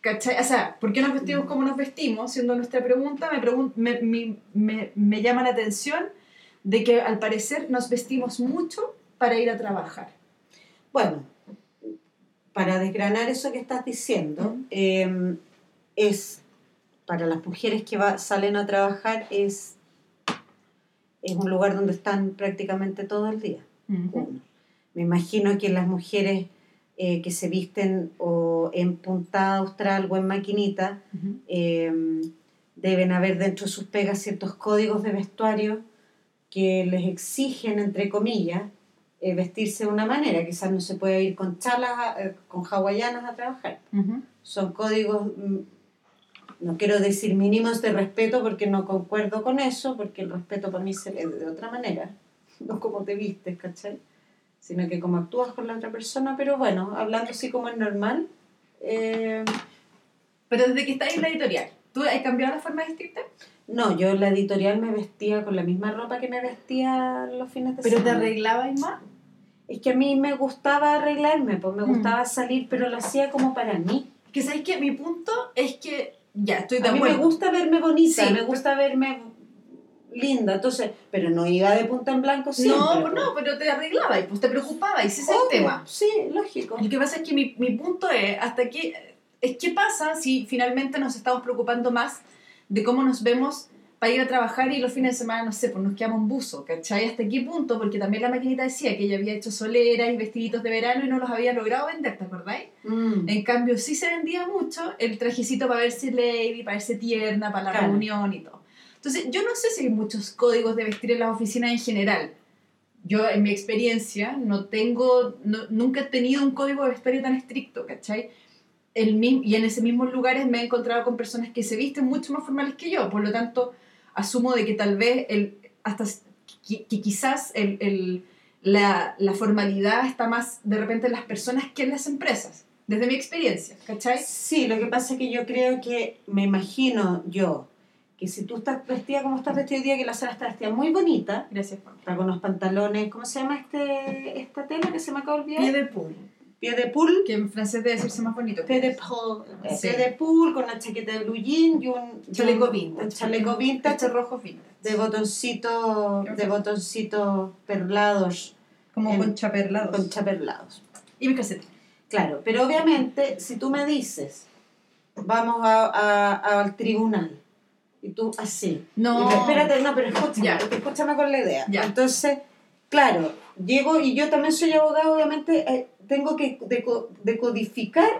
¿Cachai? O sea, ¿por qué nos vestimos como nos vestimos? Siendo nuestra pregunta, me, pregun- me, me- me- me llama la atención de que al parecer nos vestimos mucho para ir a trabajar.
Bueno, para desgranar eso que estás diciendo, eh, es para las mujeres que va- salen a trabajar es, es un lugar donde están prácticamente todo el día. Me imagino que las mujeres eh, que se visten o en puntada austral o en maquinita eh, deben haber dentro de sus pegas ciertos códigos de vestuario que les exigen, entre comillas, eh, vestirse de una manera. Quizás no se puede ir con chalas, a- eh, con hawaianas a trabajar.
Ujú.
Son códigos, mm, no quiero decir mínimos de respeto porque no concuerdo con eso, porque el respeto para mí se ve de otra manera, no como te vistes, ¿cachai? Sino que como actúas con la otra persona, pero bueno, hablando así como es normal, eh,
Pero desde que estás en la editorial, ¿tú has cambiado la forma de vestirte?
No, yo en la editorial me vestía con la misma ropa que me vestía los fines de
¿Pero te
semana.
arreglabas más?
Es que a mí me gustaba arreglarme, pues me
Mm.
gustaba salir, pero lo hacía como para mí.
Que sabéis que mi punto es que, ya, estoy de
A mí me
acuerdo.
gusta verme bonita,
Sí,
me gusta verme linda, entonces, pero no iba de punta en blanco siempre.
No,
pues.
no, pero te arreglabas, pues te preocupabas, y ese es el tema.
Sí, lógico.
Lo que pasa es que mi, mi punto es, hasta qué, es qué pasa si finalmente nos estamos preocupando más de cómo nos vemos para ir a trabajar y los fines de semana, no sé, pues nos quedamos en buzo, ¿cachai? ¿Hasta qué punto? Porque también la maquinita decía que ella había hecho soleras y vestiditos de verano y no los había logrado vender, ¿te acordáis?
Mm.
En cambio, sí se vendía mucho el trajecito para verse lady, para verse tierna, para la
Claro.
reunión y todo. Entonces, yo no sé si hay muchos códigos de vestir en las oficinas en general. Yo, en mi experiencia, no tengo, no- nunca he tenido un código de vestuario tan estricto, ¿cachai? El, mi- y en esos mismos lugares me he encontrado con personas que se visten mucho más formales que yo, por lo tanto, asumo de que tal vez, el, hasta que, que quizás el, el- la, la formalidad está más de repente en las personas que en las empresas, desde mi experiencia, ¿cachai?
Sí, lo que pasa es que yo creo que, me imagino yo, que si tú estás vestida como estás vestida hoy día, que la Sara está vestida muy bonita,
Gracias, Juan.
está con unos pantalones, ¿cómo se llama este, esta tela que se me acaba de olvidar?
Pie de pool,
Pie de pool.
que en francés debe decirse más bonito.
Pie de pool, eh,
Sí.
pie de pool, con una chaqueta de blue jean y un
Chaleco vintage.
un chaleco vintage
rojo vintage.
de botoncitos de botoncitos perlados
Como
en-
con chaperlados.
con chaperlados.
Y mis calcetines.
Claro, pero obviamente si tú me dices, vamos a, a- al tribunal, y tú así,
No.
y me- espérate, no, pero escúchame,
Ya.
escúchame con la idea.
Ya.
Entonces, claro, llego y yo también soy abogado, obviamente eh, tengo que deco- decodificar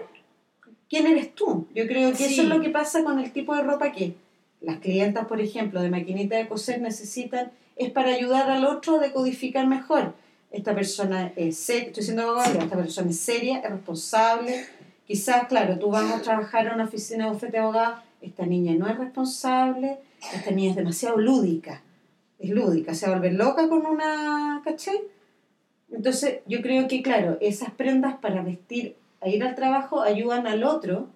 quién eres tú. Yo creo que
Sí.
eso es lo que pasa con el tipo de ropa que las clientas, por ejemplo, de maquinita de coser necesitan, es para ayudar al otro a decodificar mejor. Esta persona es seria, estoy siendo abogada, esta persona es seria, es responsable. Quizás, claro, tú vas a trabajar en una oficina de bufete de abogados, esta niña no es responsable, esta niña es demasiado lúdica, es lúdica, se va a volver loca con una, ¿cachai? Entonces, yo creo que, claro, esas prendas para vestir, a ir al trabajo, ayudan al otro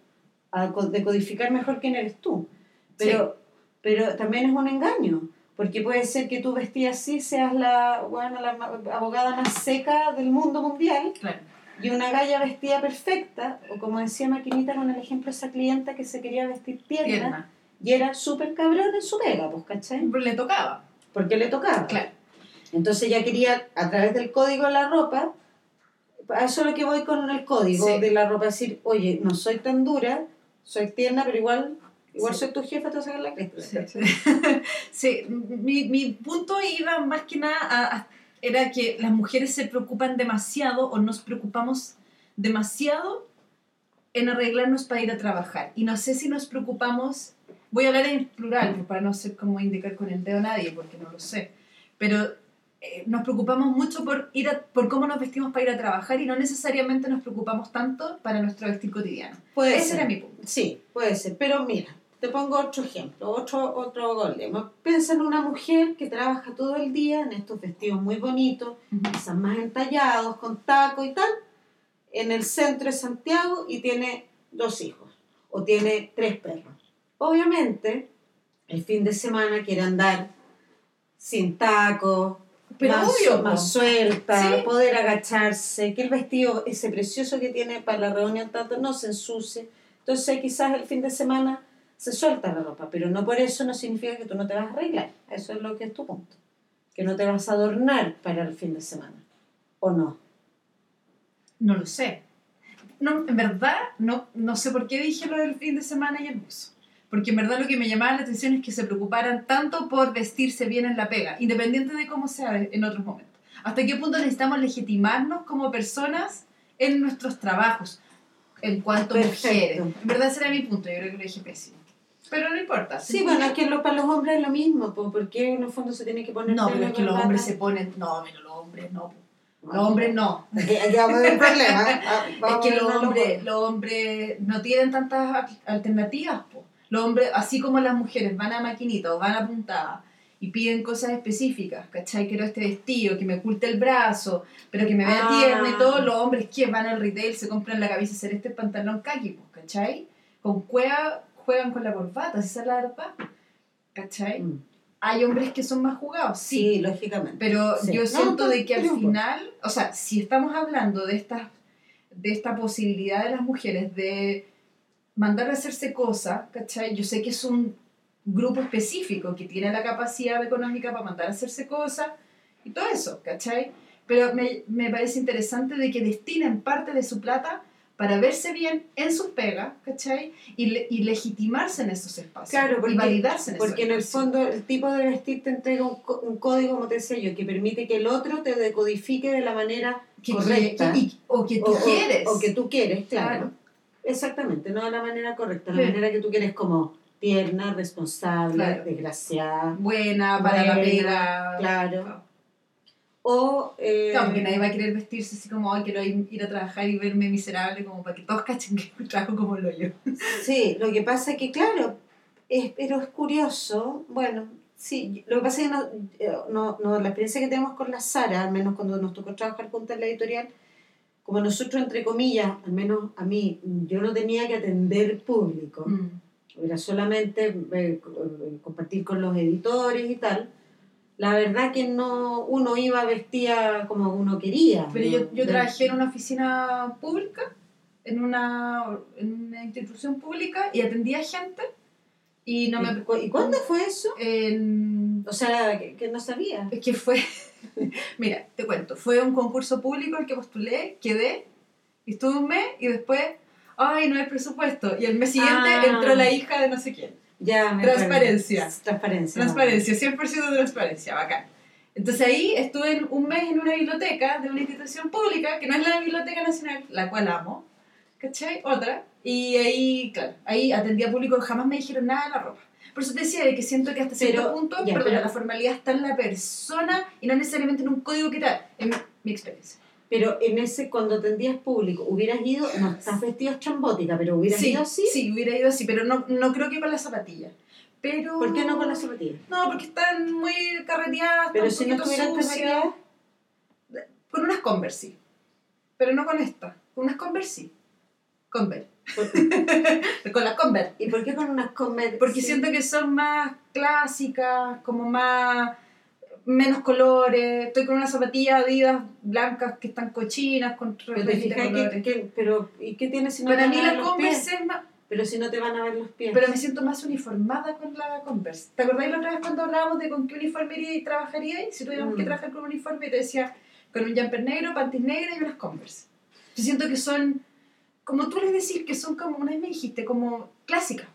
a co- decodificar mejor quién eres tú. Pero, pero también es un engaño, porque puede ser que tú vestida así seas la, bueno, la abogada más seca del mundo mundial
Claro.
y una galla vestida perfecta, o como decía Maquinita con el ejemplo de esa clienta que se quería vestir tierna,
Tierna.
y era súper cabrón en su pega, pues, ¿cachai?
Pero le tocaba.
Porque le tocaba.
Claro.
Entonces ya quería, a través del código de la ropa, a eso es lo que voy con el código
Sí.
de la ropa, decir, oye, no soy tan dura, soy tierna, pero igual, igual
Sí.
soy tu jefa, te vas a sacar la cresta.
Sí, sí. Sí, mi, mi punto iba más que nada a, a- era que las mujeres se preocupan demasiado o nos preocupamos demasiado en arreglarnos para ir a trabajar. Y no sé si nos preocupamos, voy a hablar en plural pues, para no ser como indicar con el dedo a nadie, porque no lo sé, pero eh, nos preocupamos mucho por, ir a- por cómo nos vestimos para ir a trabajar y no necesariamente nos preocupamos tanto para nuestro vestir cotidiano.
Puede
Ese
ser.
era mi punto.
Sí, puede ser, pero mira, te pongo otro ejemplo, otro, otro golema. Piensa en una mujer que trabaja todo el día en estos vestidos muy bonitos, quizás más entallados, con taco y tal, en el centro de Santiago y tiene dos hijos o tiene tres perros. Obviamente, el fin de semana quiere andar sin taco,
Pero
más,
obvio,
más suelta,
Sí.
poder agacharse, que el vestido ese precioso que tiene para la reunión tanto no se ensucie. Entonces quizás el fin de semana se suelta la ropa, pero no por eso no significa que tú no te vas a arreglar. Eso es lo que es tu punto. Que no te vas a adornar para el fin de semana. ¿O no?
No lo sé. No, en verdad, no, no sé por qué dije lo del fin de semana y el buzo. Porque en verdad lo que me llamaba la atención es que se preocuparan tanto por vestirse bien en la pega, independiente de cómo sea en otros momentos. ¿Hasta qué punto necesitamos legitimarnos como personas en nuestros trabajos en cuanto a mujeres? En verdad ese era mi punto, yo creo que lo dije pésimo. Pero no importa.
Sí, bueno, es que lo- para los hombres es lo mismo, po, porque en el fondo se tiene que poner...
No, pero es que los hombres se ponen... No, pero los hombres no. po. Los hombres no.
Aquí, aquí vamos a ver el problema. Ah,
Es que los hombres, los hombres no tienen tantas al- alternativas. po. Los hombres, así como las mujeres, van a maquinita o van a puntada y piden cosas específicas, ¿cachai? Quiero este vestido, que me oculte el brazo, pero que me vea
Ah.
tierno y todo. Los hombres que van al retail se compran la camisa celeste, el pantalón kaki, po, ¿cachai? Con cueva juegan con la corbata, esa es la verdad, ¿cachai?
Mm.
Hay hombres que son más jugados,
Sí, lógicamente.
pero
Sí.
yo
No,
siento
no,
de que al final, o sea, si estamos hablando de esta, de esta posibilidad de las mujeres de mandar a hacerse cosas, ¿cachai? Yo sé que es un grupo específico que tiene la capacidad económica para mandar a hacerse cosas y todo eso, ¿cachai? Pero me, me parece interesante de que destinen parte de su plata para verse bien en sus pegas, ¿cachai? Y, le- y legitimarse en esos espacios.
Claro, porque,
y validarse en esos
porque en el fondo el tipo de vestir te entrega un, un código, como te decía yo, que permite que el otro te decodifique de la manera
que,
correcta.
que- y- o que tú
o, o-
quieres.
O, que tú quieres, claro.
Claro.
Exactamente, no de la manera correcta, la
Sí.
manera que tú quieres como tierna, responsable,
Claro.
desgraciada.
buena para la pega.
claro. O... eh,
Claro, porque nadie va a querer vestirse así como, ay, quiero ir ir a trabajar y verme miserable, como para que todos cachen que trabajo como lo yo.
Sí, lo que pasa es que, claro, es, pero es curioso, bueno, sí, lo que pasa es que no, eh, no, no, la experiencia que tenemos con la Sara, al menos cuando nos tocó trabajar juntas en la editorial, como nosotros, entre comillas, al menos a mí, yo no tenía que atender público, era solamente eh, co- compartir con los editores y tal. La verdad que no uno iba vestida como uno quería.
Pero yo,
¿no?
yo trabajé en una oficina pública, en una, en una institución pública, y atendía gente, y no me...
¿Y, cu- ¿y cuándo fue eso?
en-
O sea, que, que no sabía.
Es que fue, mira, te cuento, fue un concurso público al que postulé, quedé, estuve un mes y después, ay, no hay presupuesto. Y el mes siguiente
Ah.
entró la hija de no sé quién.
Ya, me
Transparencia.
Transparencia.
Transparencia, 100% de transparencia, bacán. Entonces ahí estuve en- un mes en una biblioteca de una institución pública, que no es la Biblioteca Nacional, la cual amo, ¿cachai? Otra. Y ahí, claro, ahí atendía público, jamás me dijeron nada de la ropa. Por eso te decía de que siento que hasta cierto
Pero,
punto,
ya,
perdón,
pero-
la formalidad está en la persona y no necesariamente en un código que tal, en mi, experiencia.
Pero en ese, cuando atendías público, hubieras ido, no estás vestido estrambótica, pero hubieras
Sí,
ido así.
sí, hubiera ido así, pero no, no creo que con las zapatillas. Pero...
¿Por qué no con las zapatillas?
No, porque están muy carreteadas,
Pero si no estuvieran carreteadas,
Con unas Converse, sí. Pero no con esta. Con unas Converse, sí. Converse. con las Converse.
¿Y por qué con unas Converse?
Porque siento que son más clásicas, como más menos colores. Estoy con unas zapatillas Adidas blancas que están cochinas con
Pero, te fijas
colores.
que, que- pero ¿y qué tiene si no
Para
te
mí
van a ver
la
los pies?
Converse es más...
Pero si no te van a ver los pies.
Pero me siento más uniformada con la Converse. ¿Te acordáis la otra vez cuando hablábamos de con qué uniforme iría y trabajaríais? Si tuviéramos
Mm.
que trabajar con un uniforme, te decía con un jumper negro, panties negras y unas Converse. Yo siento que son, como tú les decís, que son como, una vez me dijiste, como clásicas.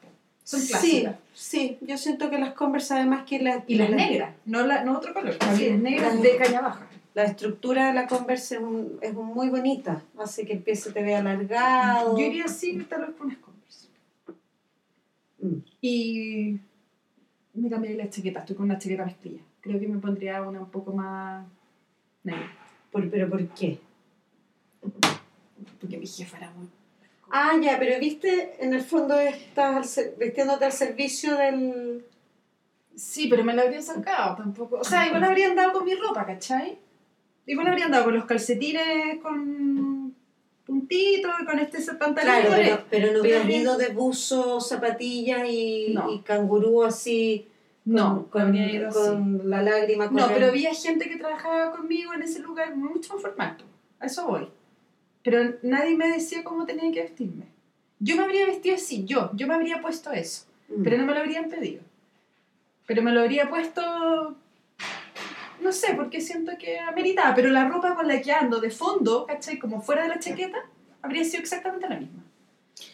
Son
sí,
clásicas.
sí, yo siento que las Converse además que la,
Y las
la,
negras, no, la, no otro color, las
Sí,
negras
las-
de caña baja.
la estructura de la Converse es, un- es un muy bonita, hace que el pie se te vea alargado.
Yo iría así, tal vez con unas Converse.
Mm.
Y mira, mira la chaqueta, estoy con una chaqueta mezclilla. Creo que me pondría una un poco más negra.
Por- ¿Pero por qué?
Porque mi jefa era muy...
Ah, ya, pero viste, en el fondo estás vistiéndote al servicio del...
Sí, pero me la habrían sacado tampoco. O sea, igual habrían dado con mi ropa, ¿cachai? Igual habrían dado con los calcetines con puntitos, con este pantalón.
Claro, pero, no hubieras
bien.
ido de buzo, zapatillas y,
No.
y cangurú así
No,
con,
ido
con la lágrima
No,
corriendo.
pero había gente que trabajaba conmigo en ese lugar mucho más formal. A eso voy. Pero nadie me decía cómo tenía que vestirme. Yo me habría vestido así, yo. Yo me habría puesto eso.
Mm.
Pero no me lo habrían pedido. Pero me lo habría puesto... No sé, porque siento que ameritaba. Pero la ropa con la que ando de fondo, ¿cachai? Como fuera de la chaqueta, habría sido exactamente la misma.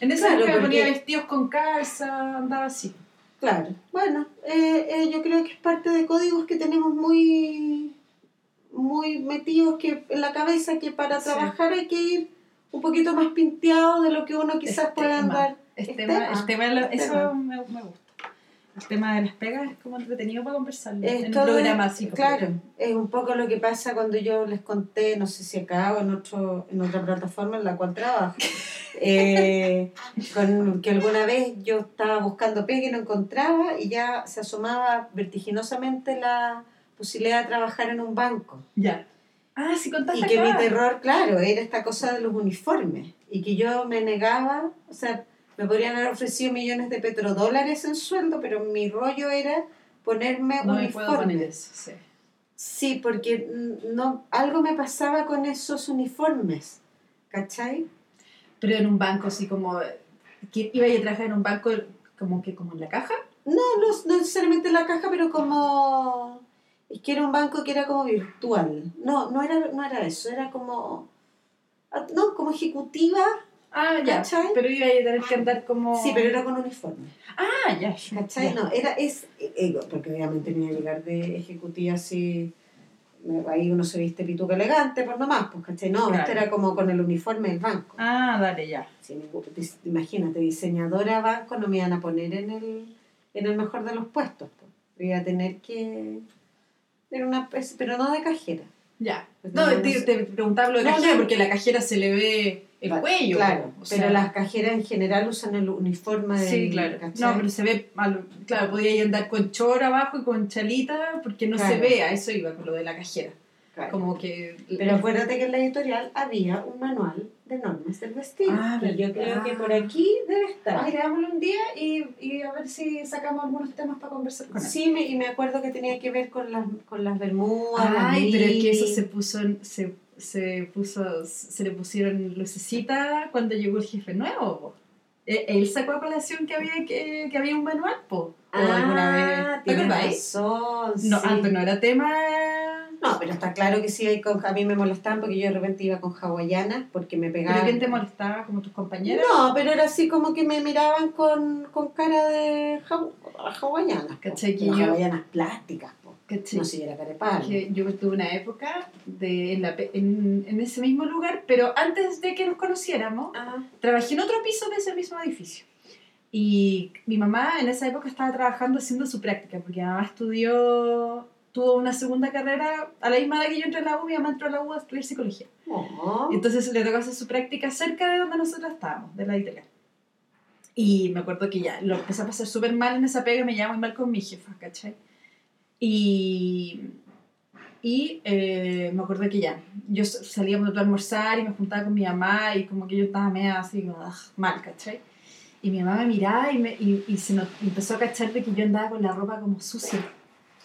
En esa
Claro,
época me ponía
porque-
vestidos con calza, andaba así.
Claro, bueno, eh, eh, yo creo que es parte de códigos que tenemos muy, muy metidos que, en la cabeza que para
Sí.
trabajar hay que ir un poquito más pinteado de lo que uno quizás pueda andar.
El tema, el eso
tema.
me, me gusta. El tema de las pegas es como entretenido para conversarlo.
Es
en un
todo-
programa así.
Claro, es un poco lo que pasa cuando yo les conté, no sé si acá o en, otro, en otra plataforma en la cual trabajo, eh, con, que alguna vez yo estaba buscando pega y no encontraba y ya se asomaba vertiginosamente la posibilidad de trabajar en un banco.
Ya. Ah, sí contaste
Y que mi terror, claro, era esta cosa de los uniformes. Y que yo me negaba, o sea, me podrían haber ofrecido millones de petrodólares en sueldo, pero mi rollo era ponerme
No me puedo
uniforme.
poner eso, sí.
Sí, porque no, algo me pasaba con esos uniformes, ¿cachai?
Pero en un banco así como... que ¿Iba a trabajar en un banco como que como en la caja?
No, no, no necesariamente la caja, pero como... Es que era un banco que era como virtual. No, no era, no era eso, era como... ah, No, como ejecutiva.
Ah, ya.
¿Cachai?
Pero iba a tener que andar como...
Sí, pero era con uniforme.
Ah, ya.
¿Cachai?
ya.
No, era, es, eh, porque obviamente tenía que llegar de ejecutiva así, ahí uno se viste pituca elegante, por nomás, pues, ¿cachai? No,
Claro.
esto era como con el uniforme del banco.
Ah, dale, ya.
Sí, imagínate, diseñadora banco no me iban a poner en el, en el mejor de los puestos, pues. Voy a tener que... Era una especie- pero no de cajera.
Ya.
Pues
No,
no,
te, te preguntaba lo de
No,
cajera
no.
porque la cajera se le ve el cuello.
Claro,
o
pero las cajeras en general usan el uniforme del...
Sí, claro.
¿cachai?
No, pero se ve, mal- claro, podía ir andar con chor abajo y con chalita porque no se
Claro.
ve, a eso iba con lo de la cajera.
Claro.
Como que...
Pero acuérdate que en la editorial había un manual de normas del vestido.
Ah,
y yo creo que por aquí debe estar.
Ay, leámoslo un día y, y a ver si sacamos algunos temas para conversar con.
Sí, me, y me acuerdo que tenía que ver con las, con las bermudas. las
Ay, pero es que eso se puso, en- se, se puso, se le pusieron lucecita cuando llegó el jefe nuevo. Eh, Él sacó a colación que había que, que había un manual, po. O alguna vez. ¿Te No,
sí.
antes no era tema.
No, pero está claro que sí, a mí me molestaban porque yo de repente iba con hawaianas porque me pegaban.
¿Pero quién te molestaba? ¿Como tus compañeras?
No, pero era así como que me miraban con, con cara de haw- hawaianas.
¿Cachai que
hawaianas plásticas, po.
¿Cachai?
no si era carepal.
yo tuve una época de, en, la en, en ese mismo lugar, pero antes de que nos conociéramos,
Ah,
trabajé en otro piso de ese mismo edificio. Y mi mamá en esa época estaba trabajando haciendo su práctica, porque mi mamá estudió, tuvo una segunda carrera, a la misma edad que yo entré a la U, mi mamá entró a la U a estudiar psicología.
oh.
Entonces le tocó hacer su práctica cerca de donde nosotros estábamos, de la editorial. Y me acuerdo que ya lo empecé a pasar súper mal en esa pega, me llevaba muy mal con mi jefa, ¿cachai? Y, Y eh, me acuerdo que ya, yo s- salíamos de almorzar y me juntaba con mi mamá y como que yo estaba media así, como, "Ugh", mal, ¿cachai? Y mi mamá me miraba y, me, y, y se not- empezó a cachar de que yo andaba con la ropa como sucia,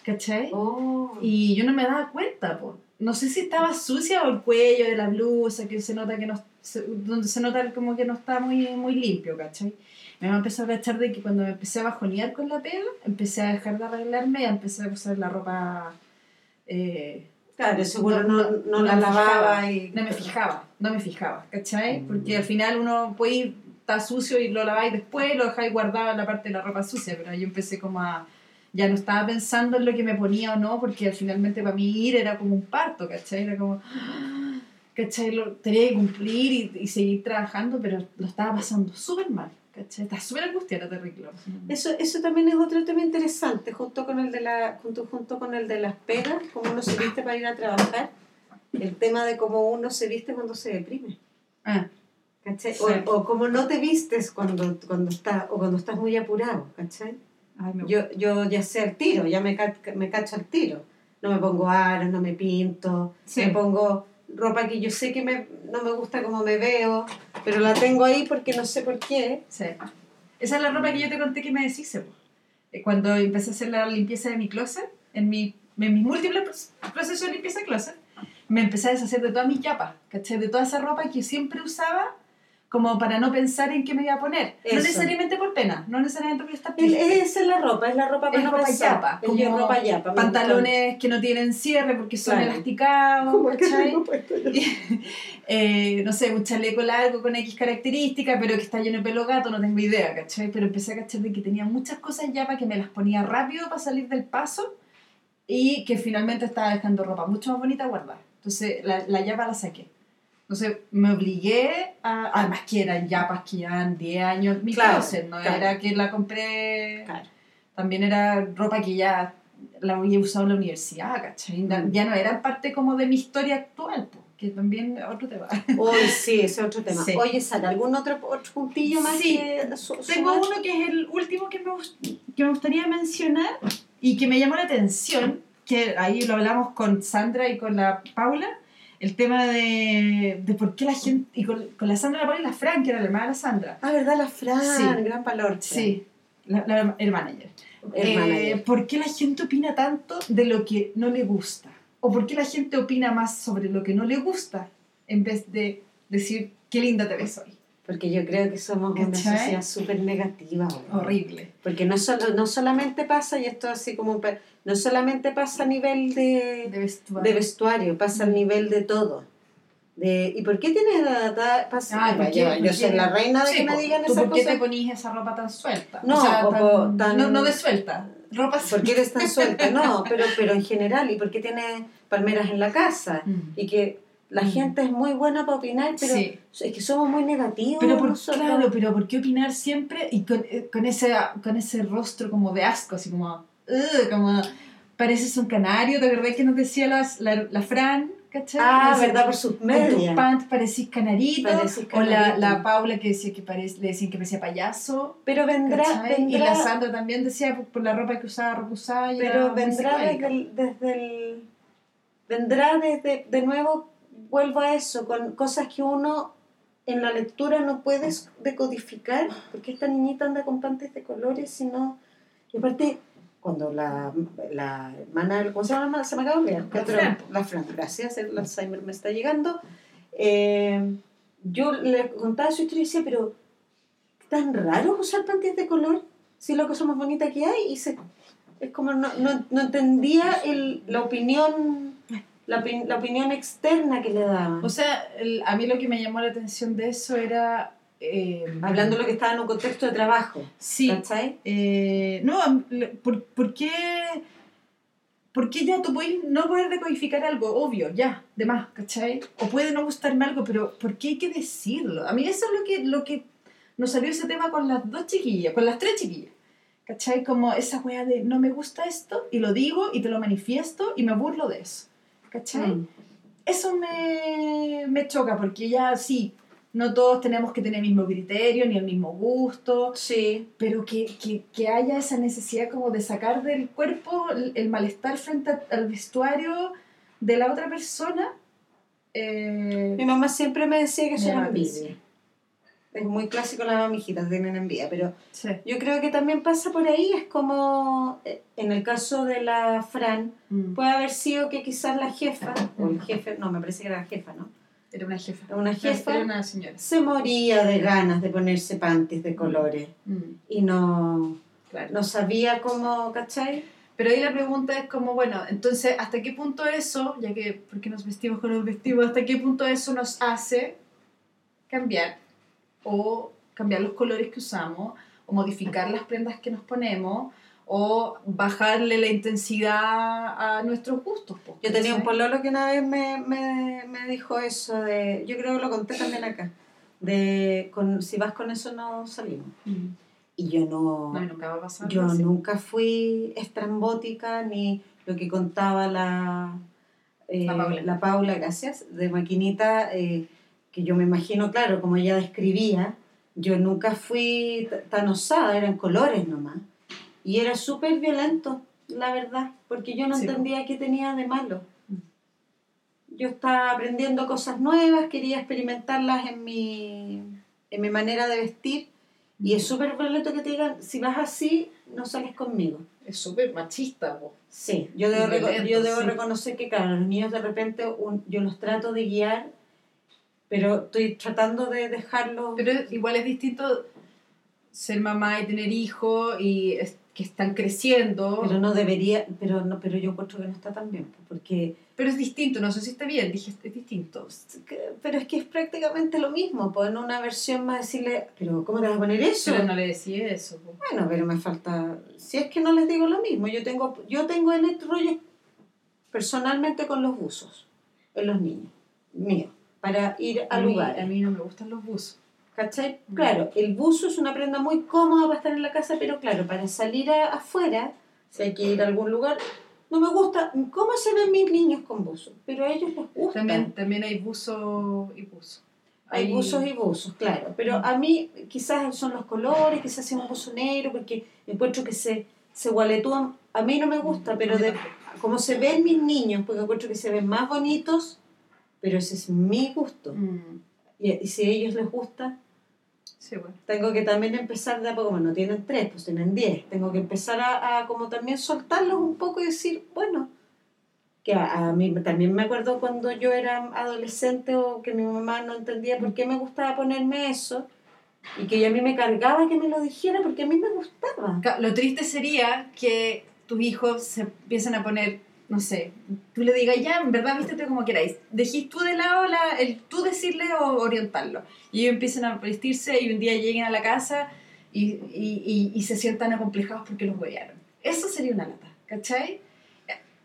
¿cachai?
Oh.
Y yo no me daba cuenta, po. No sé si estaba sucia o el cuello de la blusa, que se nota que no, se- donde se nota como que no está muy, muy limpio, ¿cachai? Mi mamá empezó a cachar de que cuando me empecé a bajonear con la pega, empecé a dejar de arreglarme y empecé a usar la ropa... eh,
Claro, seguro
No,
no,
no,
no, la
me
lavaba
fijaba.
y...
no me fijaba, no me fijaba, ¿cachai? Porque al final uno puede ir, está sucio y lo laváis después, lo dejáis guardado en la parte de la ropa sucia, pero yo empecé como a... Ya no estaba pensando en lo que me ponía o no, porque finalmente para mí ir era como un parto, ¿cachai? Era como... ¿cachai? Lo, tenía que cumplir y, y seguir trabajando, pero lo estaba pasando súper mal, ¿cachai? Estaba súper angustiada, terrible.
Eso, eso también es otro tema interesante, junto con el de la, junto, junto con el de las pegas, cómo uno se viste para ir a trabajar, el tema de cómo uno se viste cuando se deprime.
Ah,
¿cachai?
Sí.
O, o cómo no te vistes cuando, cuando estás, o cuando estás muy apurado, ¿cachai?
Ay, me
Yo, yo ya sé al tiro, ya me, ca- me cacho al tiro. No me pongo aros, no me pinto,
Sí.
me pongo ropa que yo sé que me, no me gusta como me veo, pero la tengo ahí porque no sé por qué.
Sí. Esa es la ropa que yo te conté que me deshice. Eh, Cuando empecé a hacer la limpieza de mi closet, en, mi, en mis múltiples pro- procesos de limpieza de closet, me empecé a deshacer de todas mis chapas, ¿cachai? De toda esa ropa que siempre usaba como para no pensar en qué me iba a poner.
Eso.
No necesariamente por pena, no necesariamente porque está triste.
esa es la ropa, es la ropa para
Es
no
ropa
pensar.
yapa,
Es
como
ropa yapa.
Pantalones que no tienen cierre porque son
Claro.
elasticados,
Como
eh, no sé, un chaleco largo con X característica, pero que está lleno de pelo gato, no tengo idea, ¿cachai? Pero empecé a cachar de que tenía muchas cosas ya para que me las ponía rápido para salir del paso y que finalmente estaba dejando ropa mucho más bonita guardar. Entonces la, la yapa la saqué. Entonces me obligué a... Además que eran yapas que llevan 10 años mi
Claro,
closet, no
claro.
era que la compré...
Claro.
También era ropa que ya la había usado en la universidad, ¿cachai? Ya-
Mm.
Ya no era parte como de mi historia actual, po, que también otro tema.
Uy, sí, ese es otro tema.
Sí.
Oye, Sara, ¿algún otro, otro puntillo más
Sí.
que su-
Tengo uno que es el último que me, que me gustaría mencionar y que me llamó la atención, que ahí lo hablamos con Sandra y con la Paula, el tema de, de por qué la gente, y con, con la Sandra, la y la Fran, que era la hermana de la Sandra.
Ah, ¿verdad? La Fran,
Sí.
gran valor.
Sí, la, la hermana ayer.
Hermana.
Eh, ¿Por qué la gente opina tanto de lo que no le gusta? ¿O por qué la gente opina más sobre lo que no le gusta en vez de decir qué linda te ves hoy?
Porque yo creo que somos una sociedad súper negativa.
Horrible.
Porque no, solo, no solamente pasa, y esto así como, no solamente pasa a nivel de,
De vestuario.
de vestuario, pasa a nivel de todo. De, ¿Y por qué tienes da- pasa?
Ah,
yo,
¿Por
yo soy la reina de
Sí,
que me digan
¿Tú
esas
¿Por qué te ponís esa ropa tan suelta?
No,
o sea, tan-
tan-
no, no de suelta. Ropa
¿Por qué eres tan suelta? No, pero, pero en general, ¿y por qué tienes palmeras en la casa?
Mm.
Y que la
Mm.
gente es muy buena para opinar, pero
Sí.
es que somos muy negativos.
Pero por,
nosotros.
claro, pero ¿por qué opinar siempre y con, eh, con, ese, con ese rostro como de asco, así como, "Ugh", como pareces un canario, ¿te acordás que nos decía las, la, la Fran? ¿cachai?
Ah,
Decía,
¿verdad? Por sus
Con tus
medias.
pants parecís canarito.
Parecís
O la,
canarito.
la Paula que decía que parece, le decían que parecía payaso.
Pero vendrá, vendrá
Y la Sandra también decía por, por la ropa que usaba, ropa usada.
pero vendrá desde el, desde el- vendrá desde de nuevo vuelvo a eso con cosas que uno en la lectura no puedes decodificar porque esta niñita anda con panties de colores sino y aparte cuando la, la hermana ¿cómo se llama? se me acaba de olvidar
La
Pero-
Fran.
la Fran gracias el Alzheimer me está llegando Eh, yo le contaba su historia y decía pero tan raro usar panties de color si es la cosa más bonita que hay y se es como no, no, no entendía el, la opinión la, la opinión externa que le daban
O sea, el- a mí lo que me llamó la atención de eso era... eh,
hablando de lo que estaba en un contexto de trabajo
Sí,
¿cachai?
Eh, no, ¿por, por qué, por qué ya tú puedes no poder decodificar algo? Obvio, ya, de más, ¿cachai? O puede no gustarme algo, pero ¿por qué hay que decirlo? A mí eso es lo que, lo que nos salió ese tema con las dos chiquillas, con las tres chiquillas. ¿Cachai? Como esa wea de no me gusta esto y lo digo y te lo manifiesto y me burlo de eso. ¿Cachai?
Mm.
Eso me, me choca porque ya sí, no todos tenemos que tener el mismo criterio ni el mismo gusto
sí
pero que, que, que haya esa necesidad como de sacar del cuerpo el, el malestar frente a- al vestuario, de la otra persona, eh,
Mi mamá siempre me decía que era
da
envidia. Es muy clásico las mamijitas tienen envidia, pero
sí.
yo creo que también pasa por ahí, es como eh, en el caso de la Fran,
Mm.
puede haber sido que quizás la jefa, o el jefe, no, me parece que era la jefa, ¿no?
Era una jefa.
Una jefa
Era una señora.
se moría de ganas de ponerse panties de colores
Mm,
y no,
claro.
no sabía cómo, ¿cachai?
Pero ahí la pregunta es como, bueno, entonces, ¿hasta qué punto eso, ya que, porque nos vestimos con los vestimos, hasta qué punto eso nos hace cambiar o cambiar los colores que usamos o modificar las prendas que nos ponemos o bajarle la intensidad a nuestros gustos? po,
Yo tenía un
¿cachai?
pololo que una vez me, me, me dijo eso de, yo creo que lo conté también acá, de con, si vas con eso no salimos.
Mm.
Y yo no,
No, nunca va a pasar.
yo
así.
nunca fui estrambótica ni lo que contaba la, eh,
La Paula.
la Paula, gracias, de Maquinita, eh, que yo me imagino, claro, como ella describía, yo nunca fui tan osada, eran colores nomás. Y era súper violento, la verdad, porque yo no
Sí,
entendía qué tenía de malo. Yo estaba aprendiendo cosas nuevas, quería experimentarlas en mi, en mi manera de vestir. Y es súper violento que te digan, si vas así, no sales conmigo.
Es súper machista, po.
Sí, yo debo,
Violento,
yo debo
sí.
reconocer que, claro, los niños de repente un- yo los trato de guiar, pero estoy tratando de dejarlos...
Pero igual es distinto ser mamá y tener hijos y es- que están creciendo.
Pero no debería, pero no, pero yo encuentro que no está tan bien, pues, porque
Pero es distinto, no sé si está bien, dije, es distinto.
pero es que es prácticamente lo mismo, pues en una versión más decirle, pero ¿cómo te vas a poner eso?
Pero no le decía eso. po.
Bueno, pero me falta, si es que no les digo lo mismo, yo tengo, yo tengo en este rollo personalmente con los buzos, en los niños, míos, para ir a,
A mí,
lugares.
a mí no me gustan los buzos.
¿Cachai?
Mm.
Claro, el buzo es una prenda muy cómoda para estar en la casa, pero claro, para salir a- afuera, si hay que ir a algún lugar, no me gusta cómo se ven mis niños con buzo, pero a ellos les gusta.
También, también hay buzo y buzo.
Hay buzos y buzos, claro, pero
Mm.
a mí quizás son los colores, quizás sea un buzo negro, porque encuentro que se, se gualetúan. A mí no me gusta, pero de como se ven mis niños, porque encuentro que se ven más bonitos, pero ese es mi gusto.
Mm,
Y, y si a ellos les gusta,
Sí, bueno.
tengo que también empezar de a poco, bueno, no tienen tres, pues tienen diez, tengo que empezar a, a como también soltarlos un poco y decir, bueno, que a, a mí también me acuerdo cuando yo era adolescente o que mi mamá no entendía por qué me gustaba ponerme eso y que a mí me cargaba que me lo dijera porque a mí me gustaba.
Lo triste sería que tus hijos se empiecen a poner, no sé, tú le digas, ya, en verdad, vístete como queráis. Dejís tú de lado la, el tú decirle o orientarlo. Y ellos empiezan a vestirse y un día lleguen a la casa y, y, se sientan acomplejados porque los huevearon. Eso sería una lata, ¿cachai?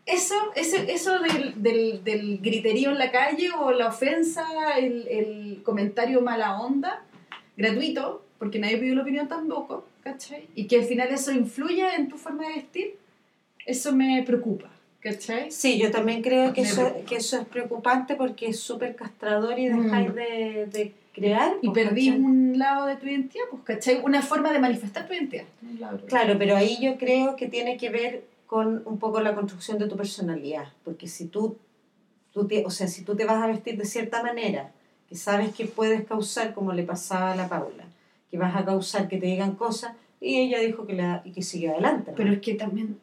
Eso, ese, eso del, del, del griterío en la calle o la ofensa, el, el comentario mala onda, gratuito, porque nadie pidió la opinión tampoco, ¿cachai? Y que al final eso influya en tu forma de vestir, eso me preocupa, ¿cachai?
Sí, yo también creo que eso, que eso es preocupante porque es súper castrador y
Mm.
dejáis de, de crear.
Y
pues,
perdí
¿cachai?
un lado de tu identidad, pues, ¿cachai? Una forma de manifestar tu identidad.
Claro, pero ahí yo creo que tiene que ver con un poco la construcción de tu personalidad, porque si tú, tú te, o sea, si tú te vas a vestir de cierta manera, que sabes que puedes causar, como le pasaba a la Paula, que vas a causar que te digan cosas, y ella dijo que, la, y que siguió adelante. ¿no?
Pero es que también,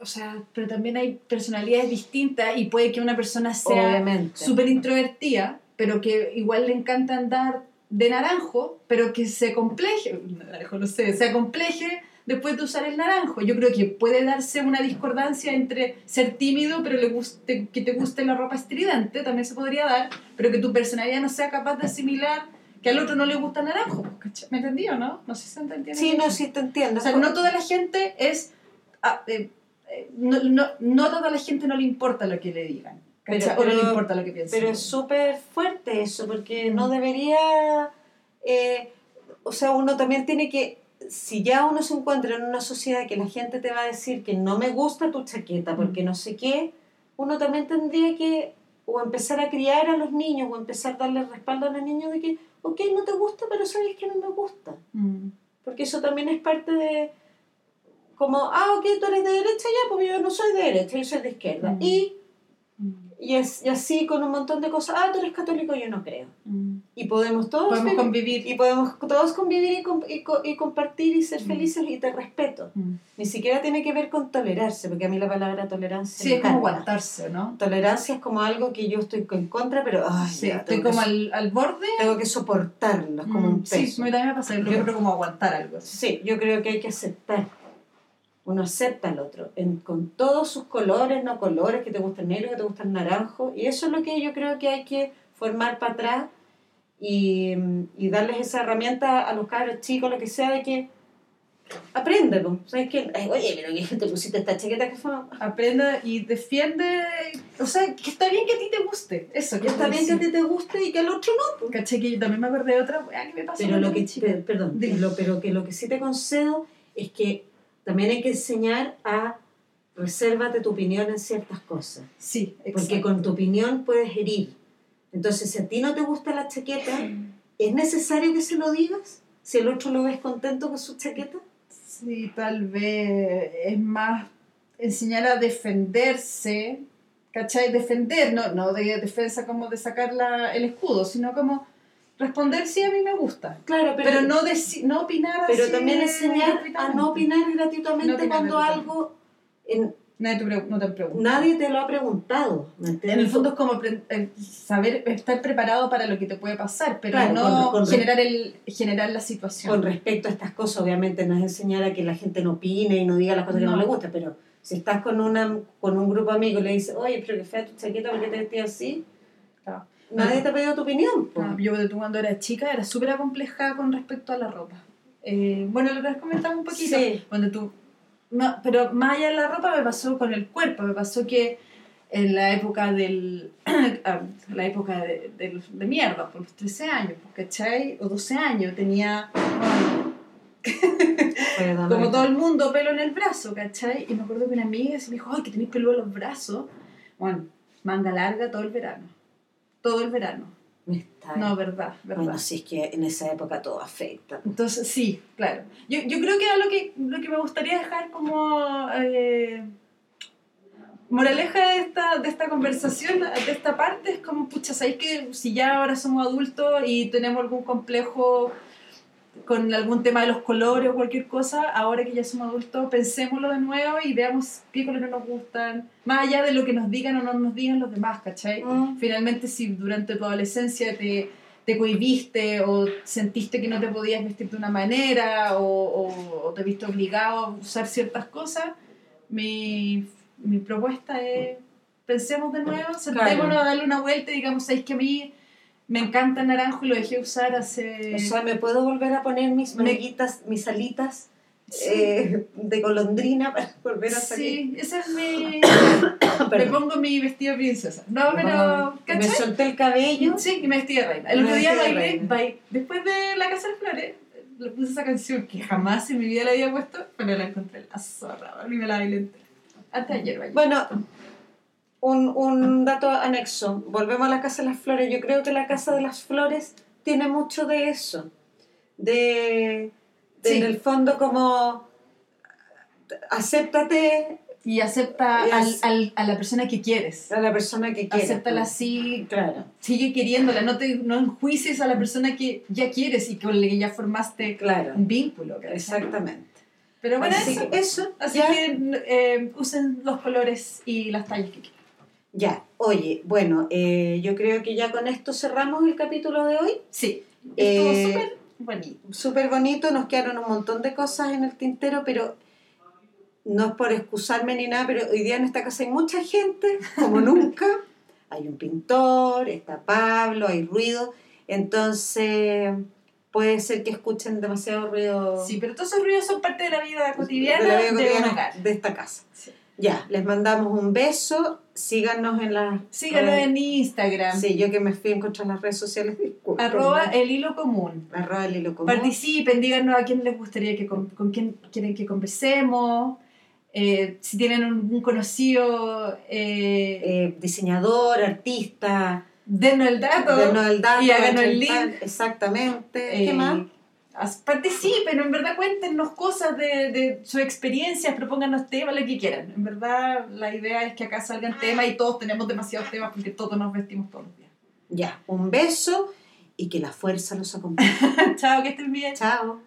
o sea, pero también hay personalidades distintas y puede que una persona sea súper introvertida, pero que igual le encanta andar de naranjo, pero que se compleje, naranjo, no sé, se compleje después de usar el naranjo. Yo creo que puede darse una discordancia entre ser tímido, pero le guste, que te guste la ropa estridente, también se podría dar, pero que tu personalidad no sea capaz de asimilar que al otro no le gusta el naranjo. ¿Me entendí o no? No sé si se entiende.
Sí, no, sí te entiendo.
O sea, no toda la gente es... ah, eh, no, no, no toda la gente no le importa lo que le digan.
Pero-
o no le importa lo que piensen.
Pero es súper fuerte eso, porque no debería, eh, o sea, uno también tiene que, si ya uno se encuentra en una sociedad que la gente te va a decir que no me gusta tu chaqueta porque no sé qué, uno también tendría que o empezar a criar a los niños o empezar a darle respaldo a los niños de que, ok, no te gusta, pero sabes que no me gusta.
Mm.
Porque eso también es parte de, como, ah, ok, tú eres de derecha, ya, pues yo no soy de derecha, yo soy de izquierda.
Mm.
Y
Mm.
Y, es, y así con un montón de cosas. Ah, tú eres católico, yo no creo.
Mm.
Y podemos todos
Podemos
vivir-
convivir.
y podemos todos convivir y, com- y co- y compartir y ser
Mm.
felices y te respeto.
Mm.
Ni siquiera tiene que ver con tolerarse, porque a mí la palabra tolerancia
Sí, es como aguantarse, ¿no?
Tolerancia es como algo que yo estoy en contra, pero ay,
Sí,
ya,
estoy como al, al borde.
tengo que soportarlo, es como
Mm,
un
Sí,
peso.
a mí también me pasa, Yo- creo como aguantar algo. así.
Sí, yo creo que hay que aceptar. Uno acepta al otro, en- con todos sus colores, no colores, que te gusta el negro, que te gusta el naranjo. Y eso es lo que yo creo que hay que formar para atrás y, y darles esa herramienta a los cabros chicos, lo que sea, de que apréndelo. ¿Sabes qué? Ay, Oye, pero que te pusiste esta chaqueta que fue...
Aprenda y defiende. O sea, que está bien que a ti te guste. Eso, que
está bien que a ti te guste y que al otro no. pues.
Caché que yo también me acordé de otra weá que me pasó.
Pero lo que,
chica.
perdón, pero que lo que sí te concedo es que también hay que enseñar a resérvate tu opinión en ciertas cosas,
Sí,
porque
exacto.
con tu opinión puedes herir. Entonces, si a ti no te gusta la chaqueta, ¿es necesario que se lo digas? Si el otro lo ves contento con su chaqueta.
Sí, tal vez es más enseñar a defenderse, ¿cachai? Defender, no, no de defensa como de sacar la- el escudo, sino como responder sí a mí me gusta.
Claro,
Pero, no, deci- no opinar
pero
así
también enseñar a no opinar gratuitamente
No opinar
cuando
gratuitamente.
algo en-
Nadie te no te pregunta.
nadie te lo ha preguntado. ¿me
En el fondo es como eh, saber estar preparado para lo que te puede pasar, pero
Claro,
no
con- con-
generar, el, generar la situación.
Con respecto a estas cosas, obviamente no es enseñar a que la gente no opine y no diga las cosas que no
No.
le gustan, pero si estás con, una, con un grupo de amigos y le dices, oye, pero que fea tu chaqueta, ¿por qué te vestías así?
Claro.
Nadie te ha pedido tu opinión.
Ah, yo cuando era chica era súper acomplejada con respecto a la ropa. Eh, bueno, lo has comentado un poquito.
Sí.
Cuando tú, no, pero más allá de la ropa me pasó con el cuerpo. Me pasó que en la época del. ah, la época de, de, de mierda, por los 13 años, pues, ¿cachai? O 12 años, tenía. bueno, como todo el mundo, pelo en el brazo, ¿cachai? Y me acuerdo que una amiga se me dijo, ay, que tenéis pelo en los brazos. Bueno, manga larga todo el verano. Todo el verano.
Está-
No, verdad, verdad.
Bueno, sí, es que en esa época todo afecta.
Entonces, sí, claro. Yo, yo creo que lo que, lo que me gustaría dejar como eh, moraleja de esta, de esta conversación, de esta parte, es como, pucha, ¿sabéis que si ya ahora somos adultos y tenemos algún complejo con algún tema de los colores o cualquier cosa, ahora que ya somos adultos, pensémoslo de nuevo y veamos qué colores nos gustan, más allá de lo que nos digan o no nos digan los demás, ¿cachai?
Mm.
Finalmente, si durante tu adolescencia te, te cohibiste o sentiste que no te podías vestir de una manera o, o- o te viste obligado a usar ciertas cosas, mi, mi propuesta es pensemos de nuevo, sentémonos a darle una vuelta y digamos, ¿sabéis que a mí me encanta naranjo y lo dejé usar hace...
O sea, ¿me puedo volver a poner mis
Me-
manguitas, mis alitas
Sí.
eh, de golondrina para volver a salir?
Sí, ese es mi... me pongo mi vestido de princesa. No, pero...
Ah, me solté el cabello.
Sí, y me vestí de reina. El
Me
otro día
de
bailé, bailé- después de La Casa de Flores, le puse esa canción que jamás en mi vida la había puesto, pero la encontré la zorra, y me la bailé entera. Hasta ayer bailé.
Bueno, un, un dato anexo. Volvemos a la Casa de las Flores. Yo creo que la Casa de las Flores tiene mucho de eso. De, de
Sí.
en el fondo como acéptate
Y acepta al, al- a la persona que quieres.
a la persona que quieras.
Acéptala
pues.
así,
Claro,
sigue queriéndola, no, te, no enjuicies a la persona que ya quieres y con la que ya formaste
claro.
un vínculo. ¿cachai?
Exactamente.
Pero bueno,
Así
eso.
que eso,
Así
ya,
que eh, usen los colores y las tallas que quieran.
Ya. Oye, bueno, eh, yo creo que ya con esto cerramos el capítulo de hoy.
Sí, estuvo
Eh,
súper bonito.
súper bonito, nos quedaron un montón de cosas en el tintero, pero no es por excusarme ni nada, pero hoy día en esta casa hay mucha gente, como nunca. Hay un pintor, está Pablo, hay ruido, entonces puede ser que escuchen demasiado ruido
Sí, pero todos esos ruidos son parte de la vida cotidiana
de la vida esta casa.
Sí.
Ya, les mandamos un beso, síganos en las...
Síganlo
redes-
en Instagram,
Sí, yo que me fui a encontrar las redes sociales, disculpen.
arroba el hilo común.
Arroba el hilo común.
Participen, díganos a quién les gustaría que con, con quién quieren que conversemos, eh, si tienen un, un conocido, eh,
Eh, diseñador, artista,
denos el dato.
denos el dato,
y háganos el link.
Exactamente. ¿Qué más?
Participen, en verdad cuéntenos cosas de, de sus experiencias, propónganos temas, lo que quieran. En verdad la idea es que acá salgan temas y todos tenemos demasiados temas porque todos nos vestimos todos los días.
Ya, un beso y que la fuerza los acompañe.
Chao, que estén bien.
Chao.